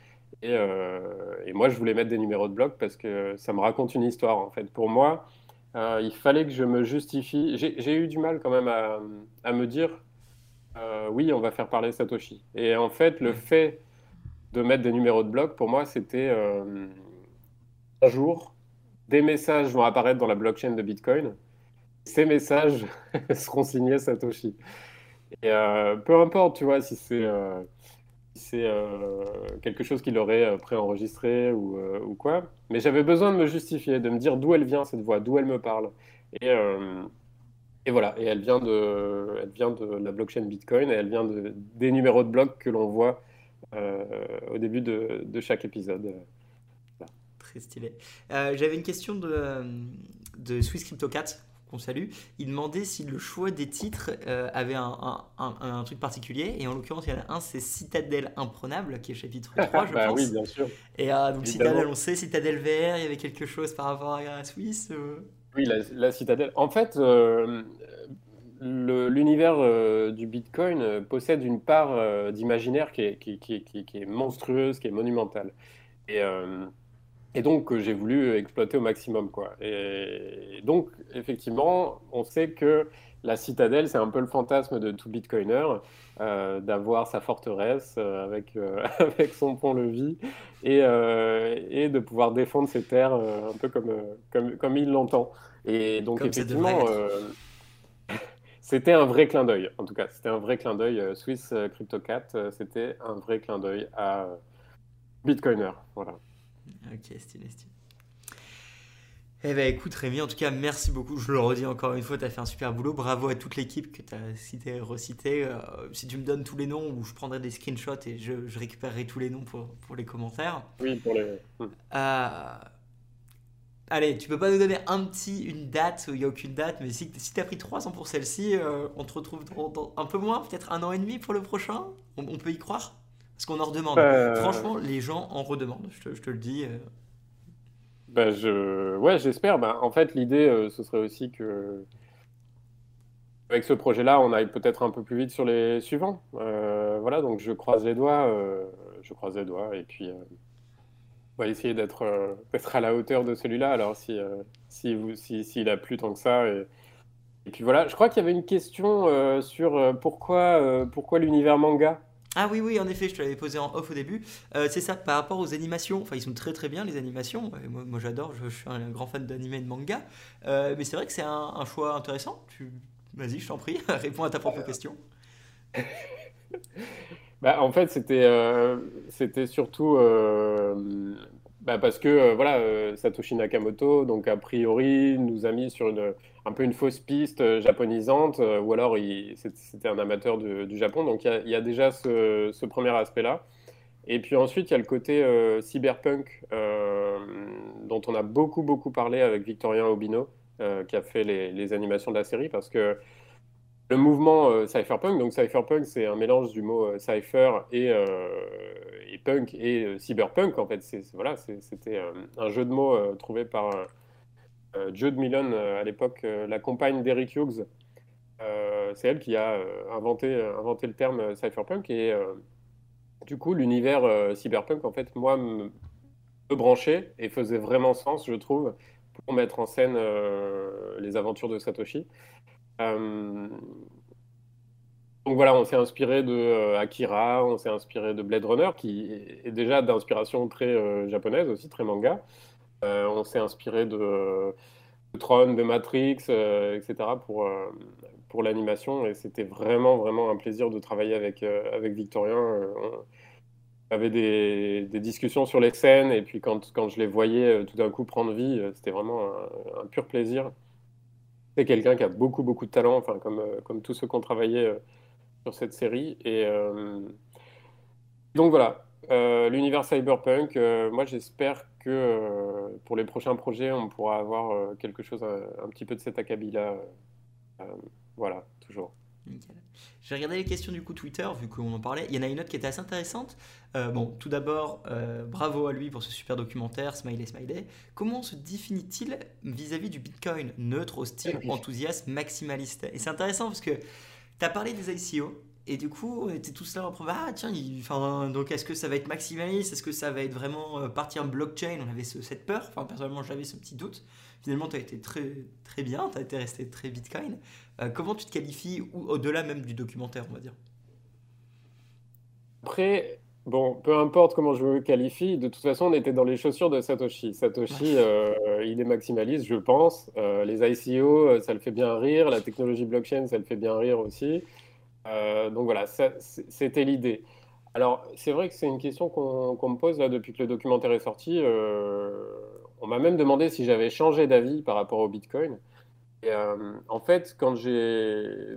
Euh, et, moi, je voulais mettre des numéros de blocs parce que ça me raconte une histoire. En fait, pour moi, il fallait que je me justifie. J'ai eu du mal quand même à, me dire, oui, on va faire parler Satoshi. Et en fait, le fait de mettre des numéros de blocs, pour moi, c'était un jour, des messages vont apparaître dans la blockchain de Bitcoin ces messages [laughs] seront signés Satoshi. Euh, peu importe, tu vois, si c'est euh, euh, quelque chose qu'il aurait préenregistré ou, ou quoi. Mais j'avais besoin de me justifier, de me dire d'où elle vient cette voix, d'où elle me parle. Et, voilà, et elle vient, de, elle vient de la blockchain Bitcoin et elle vient de, des numéros de blocs que l'on voit au début de, chaque épisode.
Très stylé. J'avais une question de, de Swiss Crypto qu'on salue, il demandait si le choix des titres euh, avait un, un, un, truc particulier. Et en l'occurrence, il y en a un, c'est Citadelle Imprenable, qui est chapitre [laughs] 3, je
bah,
pense.
Oui, bien sûr.
Et euh, donc Citadelle, on sait, Citadelle VR, il y avait quelque chose par rapport à la Suisse
Oui, la, la, Citadelle. En fait, l'univers euh, du Bitcoin euh, possède une part euh, d'imaginaire qui est, qui, qui, qui est, monstrueuse, qui est monumentale. Et, et donc, j'ai voulu exploiter au maximum. Quoi. Et donc, effectivement, on sait que la citadelle, c'est un peu le fantasme de tout Bitcoiner, d'avoir sa forteresse avec, [laughs] avec son pont-levis et, et de pouvoir défendre ses terres un peu comme, comme, comme il l'entend. Et donc, effectivement [laughs] c'était un vrai clin d'œil, en tout cas. C'était un vrai clin d'œil. Euh, Swiss euh, CryptoCat, euh, c'était un vrai clin d'œil à Bitcoiner. Voilà.
Ok, stylé, stylé. Eh bien, écoute, Rémi, en tout cas, merci beaucoup. Je le redis encore une fois, tu as fait un super boulot. Bravo à toute l'équipe que tu as cité, recité. si tu me donnes tous les noms, ou je prendrai des screenshots et je, récupérerai tous les noms pour, pour les commentaires.
Oui, pour les.
Allez, tu peux pas nous donner un petit, une date où il n'y a aucune date, mais si, si tu as pris 300 pour celle-ci, euh, on te retrouve dans, un peu moins, peut-être un an et demi pour le prochain? On, peut y croire? Parce qu'on en redemande. Euh. Franchement, les gens en redemandent, je te, je te le dis. Euh.
Bah, je... Ouais, j'espère. Bah, en fait, l'idée, ce serait aussi que. Avec ce projet-là, on aille peut-être un peu plus vite sur les suivants. voilà, donc je croise les doigts. je croise les doigts. Et puis va essayer d'être euh, à la hauteur de celui-là. Alors, si, euh, si vous, s'il si, a plus tant que ça. Et, et puis voilà, je crois qu'il y avait une question euh, sur pourquoi, pourquoi l'univers manga?
Ah oui, oui, en effet, je te l'avais posé en off au début. c'est ça, par rapport aux animations. Enfin, ils sont très très bien, les animations. moi, moi j'adore, je, suis un grand fan d'anime et de manga. mais c'est vrai que c'est un, un, choix intéressant. Tu... Vas-y, je t'en prie, [laughs] réponds à ta propre question. [laughs]
Bah, en fait, c'était euh, c'était surtout euh, bah, parce que euh, voilà, Satoshi Nakamoto, donc a priori, nous a mis sur une, un peu une fausse piste japonisante, ou alors c'était un amateur du Japon. Donc il y, a déjà ce, premier aspect-là. Et puis ensuite, il y a le côté cyberpunk dont on a beaucoup beaucoup parlé avec Victorien Obino, qui a fait les, animations de la série, parce que le mouvement euh, cypherpunk. Donc cypherpunk, c'est un mélange du mot euh, cypher et, euh, punk et cyberpunk. En fait, c'est, voilà, c'était un jeu de mots trouvé par Jude Millen à l'époque, la compagne d'Eric Hughes. c'est elle qui a inventé, inventé le terme cypherpunk et du coup l'univers cyberpunk en fait moi me, branchait et faisait vraiment sens je trouve pour mettre en scène les aventures de Satoshi. Euh, donc voilà, on s'est inspiré de euh, Akira, on s'est inspiré de Blade Runner, qui est déjà d'inspiration très euh, japonaise aussi, très manga. On s'est inspiré de, Tron, de Matrix, etc. pour, pour l'animation. Et c'était vraiment, vraiment un plaisir de travailler avec, avec Victorien. on avait des, discussions sur les scènes, et puis quand, quand je les voyais tout d'un coup prendre vie, c'était vraiment un, pur plaisir c'est quelqu'un qui a beaucoup, beaucoup de talent, enfin, comme, euh, comme tous ceux qui ont travaillé euh, sur cette série. Et euh, donc voilà, l'univers cyberpunk, moi j'espère que pour les prochains projets, on pourra avoir quelque chose, un, petit peu de cet acabit-là. voilà, toujours.
J'ai regardé les questions du coup Twitter, vu qu'on en parlait. Il y en a une autre qui était assez intéressante. Euh, bon, tout d'abord, euh, bravo à lui pour ce super documentaire, Smiley Smiley. Comment se définit-il vis-à-vis du Bitcoin? Neutre, hostile, enthousiaste, maximaliste Et c'est intéressant parce que tu as parlé des ICO. Et du coup, on était tous là en ah tiens, enfin, donc est-ce que ça va être maximaliste? Est-ce que ça va être vraiment euh, partir en blockchain? On avait cette peur, enfin personnellement j'avais ce petit doute. Finalement, tu as été très, très bien, tu as été resté très Bitcoin. Euh, comment tu te qualifies, au-delà même du documentaire, on va dire?
Après, bon, peu importe comment je me qualifie, de toute façon, on était dans les chaussures de Satoshi. Satoshi, euh, il est maximaliste, je pense. Euh, les ICO, ça le fait bien rire. La technologie blockchain, ça le fait bien rire aussi. Donc voilà, c'était l'idée. Alors, c'est vrai que c'est une question qu'on me pose là depuis que le documentaire est sorti. on m'a même demandé si j'avais changé d'avis par rapport au Bitcoin. Euh, en fait, quand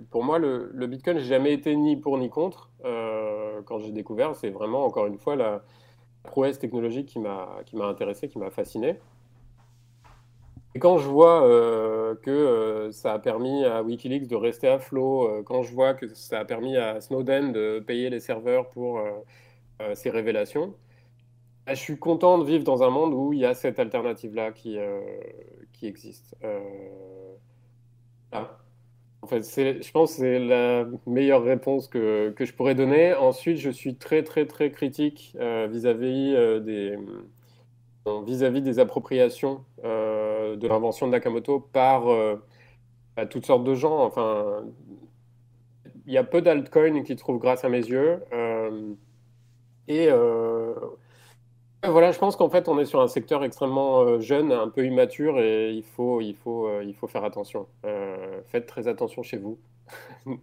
pour moi, le, Bitcoin, j'ai jamais été ni pour ni contre. Euh, quand j'ai découvert, c'est vraiment encore une fois la prouesse technologique qui m'a qui m'a intéressé, qui m'a fasciné. Et quand je vois que ça a permis à Wikileaks de rester à flot, quand je vois que ça a permis à Snowden de payer les serveurs pour ses révélations, bah, je suis content de vivre dans un monde où il y a cette alternative-là qui, existe. Fait, je pense que c'est la meilleure réponse que, que, je pourrais donner. Ensuite, je suis très, très, très critique euh, vis-à-vis euh, des, vis-à-vis des appropriations euh, de l'invention de Nakamoto par bah, toutes sortes de gens. Enfin, il y a peu d'altcoins qui trouvent grâce à mes yeux. et voilà, je pense qu'en fait, on est sur un secteur extrêmement euh, jeune, un peu immature, et il faut, il faut, euh, il faut faire attention. Euh, faites très attention chez vous. [laughs]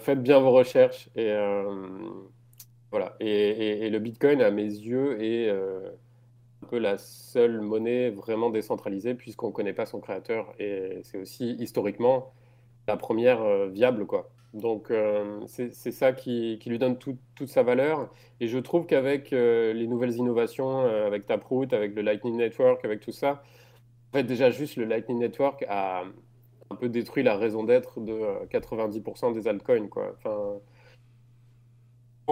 faites bien vos recherches. Et, voilà. Et, le Bitcoin, à mes yeux, est peu la seule monnaie vraiment décentralisée, puisqu'on ne connaît pas son créateur. Et c'est aussi, historiquement, la première viable, quoi. Donc euh, c'est ça qui, lui donne toute sa valeur. Et je trouve qu'avec euh, les nouvelles innovations, euh, avec Taproot, avec le Lightning Network, avec tout ça, en fait déjà juste le Lightning Network a un peu détruit la raison d'être de 90% des altcoins. Quoi.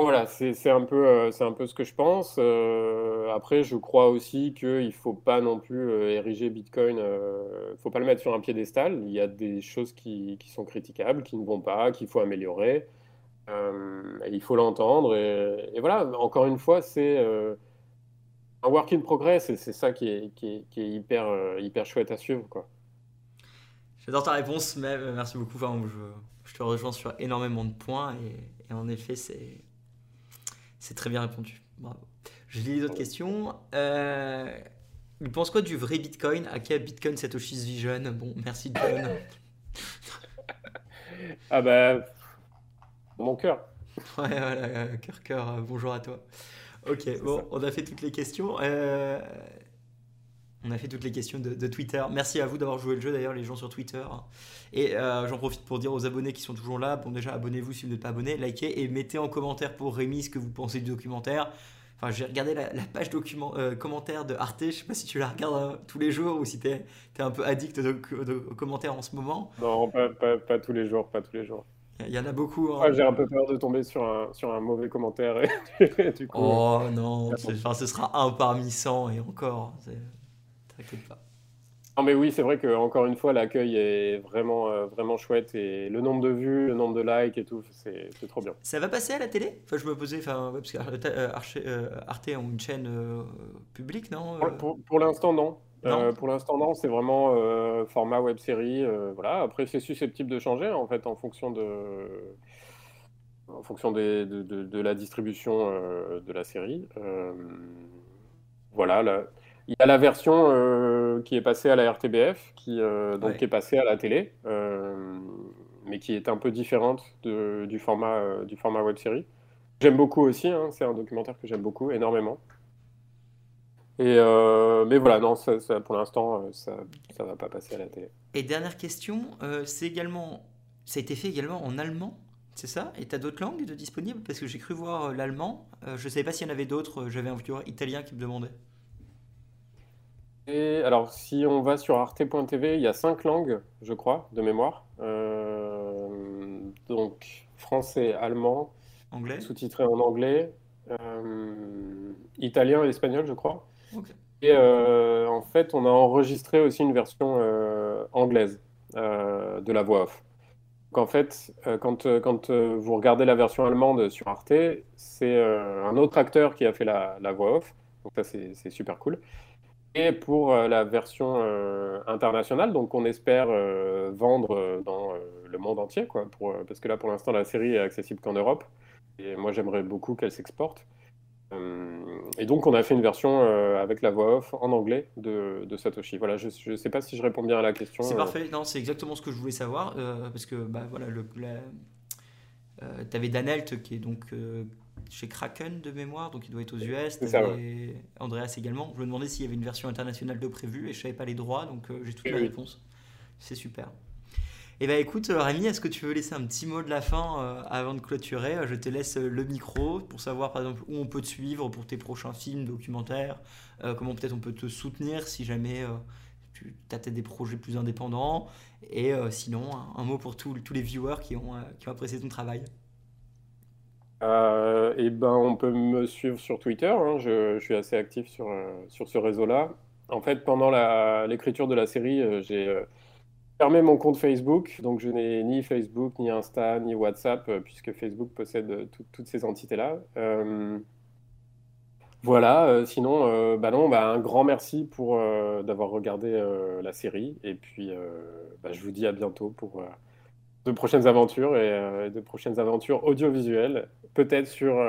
Voilà, c'est un, peu, euh, un peu ce que je pense. Euh, après, je crois aussi qu'il ne faut pas non plus euh, ériger Bitcoin, il ne faut pas le mettre sur un piédestal. Il y a des choses qui, qui sont critiquables, qui ne vont pas, qu'il faut améliorer. il faut l'entendre. Et, voilà, encore une fois, c'est un work in progress et c'est ça qui est, qui est, hyper, hyper chouette à suivre.
J'adore ta réponse, mais merci beaucoup. Enfin, je, je, te rejoins sur énormément de points et en effet, c'est c'est très bien répondu. Bravo. Je lis les autres questions. Euh, il pense quoi du vrai Bitcoin? À quel Bitcoin Satoshi's Vision? Bon, merci John. [laughs]
ah bah, mon cœur. [laughs]
Ouais, voilà, cœur, cœur, euh, bonjour à toi. Ok, bon, on a fait toutes les questions. Euh, on a fait toutes les questions de, Twitter. Merci à vous d'avoir joué le jeu, d'ailleurs, les gens sur Twitter. Et euh, j'en profite pour dire aux abonnés qui sont toujours là, bon déjà, abonnez-vous si vous n'êtes pas abonné, likez et mettez en commentaire pour Rémi ce que vous pensez du documentaire. Enfin, j'ai regardé la, page document, euh, commentaire de Arte, je sais pas si tu la regardes euh, tous les jours ou si tu es, un peu addict de, commentaires en ce moment.
Non, pas, tous les jours, pas tous les jours.
Il y en a beaucoup. Hein.
j'ai un peu peur de tomber sur un, sur un mauvais commentaire. [laughs]
du coup, oh non, ce sera un parmi 100 et encore.
Non mais oui, c'est vrai que encore une fois, l'accueil est vraiment, euh, vraiment chouette et le nombre de vues, le nombre de likes et tout, c'est trop bien.
Ça va passer à la télé? Enfin, je me posais, enfin, parce que euh, euh, Arte ont une chaîne publique, non
Pour, pour, l'instant, non. pour l'instant, non. C'est vraiment format web série. voilà. Après, c'est susceptible de changer en fait en fonction de, en fonction des, de, de, de, la distribution de la série. voilà. Là, il y a la version euh, qui est passée à la RTBF, qui, euh, donc est passée à la télé, euh, mais qui est un peu différente du, format, du format web série. J'aime beaucoup aussi, hein, c'est un documentaire que j'aime beaucoup, énormément. Et, mais voilà, non, ça, pour l'instant, ça ne va pas passer à la télé.
Et dernière question, c'est également, ça a été fait également en allemand c'est ça? Et tu as d'autres langues de disponibles? Parce que j'ai cru voir l'allemand. je ne savais pas s'il y en avait d'autres. J'avais un viewer italien qui me demandait.
Et alors, si on va sur arte.tv, il y a cinq langues, je crois, de mémoire. Euh, donc, français, allemand,
anglais.
sous-titré en anglais, euh, italien et espagnol, je crois. Et euh, en fait, on a enregistré aussi une version anglaise de la voix off. Donc, en fait, quand, quand vous regardez la version allemande sur Arte, c'est un autre acteur qui a fait la, la voix off. Donc, ça, c'est super cool et pour euh, la version euh, internationale, donc on espère euh, vendre dans le monde entier, quoi, pour, parce que là pour l'instant la série est accessible qu'en Europe, et moi j'aimerais beaucoup qu'elle s'exporte. et donc on a fait une version avec la voix off en anglais de, de Satoshi. Voilà, je ne sais pas si je réponds bien à la question.
C'est parfait, non, c'est exactement ce que je voulais savoir, parce que bah, voilà, le, tu avais Danelt qui est donc chez Kraken de mémoire, donc il doit être aux US. et Andreas également. Je me demandais s'il y avait une version internationale de prévue et je savais pas les droits, donc euh, j'ai toutes les réponses. C'est super. Eh ben écoute euh, Rémi, est-ce que tu veux laisser un petit mot de la fin euh, avant de clôturer? Je te laisse le micro pour savoir par exemple où on peut te suivre pour tes prochains films, documentaires, comment peut-être on peut te soutenir si jamais tu as peut-être des projets plus indépendants. Et sinon, un, mot pour tous, tous les viewers qui ont, qui ont apprécié ton travail.
Et eh ben, on peut me suivre sur Twitter. Hein. je, suis assez actif sur, sur ce réseau-là. En fait, pendant l'écriture de la série, j'ai fermé mon compte Facebook, donc je n'ai ni Facebook, ni Insta, ni WhatsApp, euh, puisque Facebook possède euh, toutes ces entités-là. Euh, voilà, sinon, bah non, bah un grand merci pour d'avoir regardé la série, et puis bah, je vous dis à bientôt pour de prochaines aventures et de prochaines aventures audiovisuelles, peut-être sur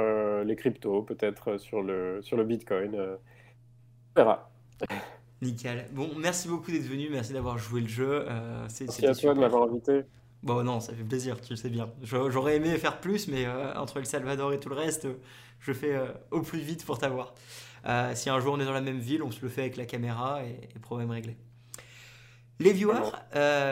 les cryptos, peut-être sur le, sur le Bitcoin. on verra. [laughs]
Nickel. Bon, merci beaucoup d'être venu, merci d'avoir joué le jeu.
Euh, merci à toi de m'avoir invité.
Bon, non, ça fait plaisir, tu le sais bien. J'aurais aimé faire plus, mais euh, entre El Salvador et tout le reste, je fais euh, au plus vite pour t'avoir. si un jour on est dans la même ville, on se le fait avec la caméra et, problème réglé. Les viewers,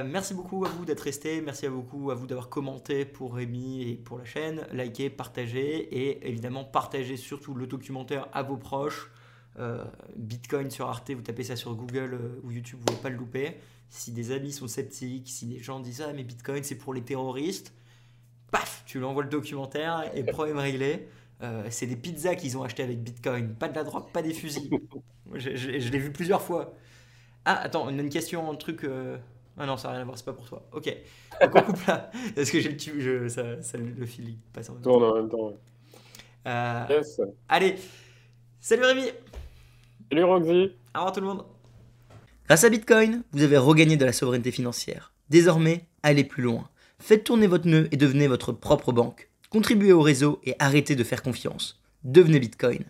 merci beaucoup à vous d'être restés, merci à beaucoup à vous d'avoir commenté pour Rémi et pour la chaîne, likez, partagez et évidemment partagez surtout le documentaire à vos proches. Euh, Bitcoin sur Arte, vous tapez ça sur Google euh, ou YouTube, vous ne pouvez pas le louper. Si des amis sont sceptiques, si des gens disent Ah, mais Bitcoin c'est pour les terroristes, paf, tu lui envoies le documentaire et [laughs] problème réglé. Euh, c'est des pizzas qu'ils ont acheté avec Bitcoin, pas de la drogue, pas des fusils. [laughs] je, l'ai vu plusieurs fois. Ah, attends, on a une question, un truc. Ah non, ça n'a rien à voir, c'est pas pour toi. Ok. Donc on coupe là. [laughs] Parce que j'ai le, je, ça, ça, le fil passe en même temps.
En même temps yes.
Allez, salut Rémi
Salut Roxy.
Au revoir tout le monde. Grâce à Bitcoin, vous avez regagné de la souveraineté financière. Désormais, allez plus loin. Faites tourner votre nœud et devenez votre propre banque. Contribuez au réseau et arrêtez de faire confiance. Devenez Bitcoin.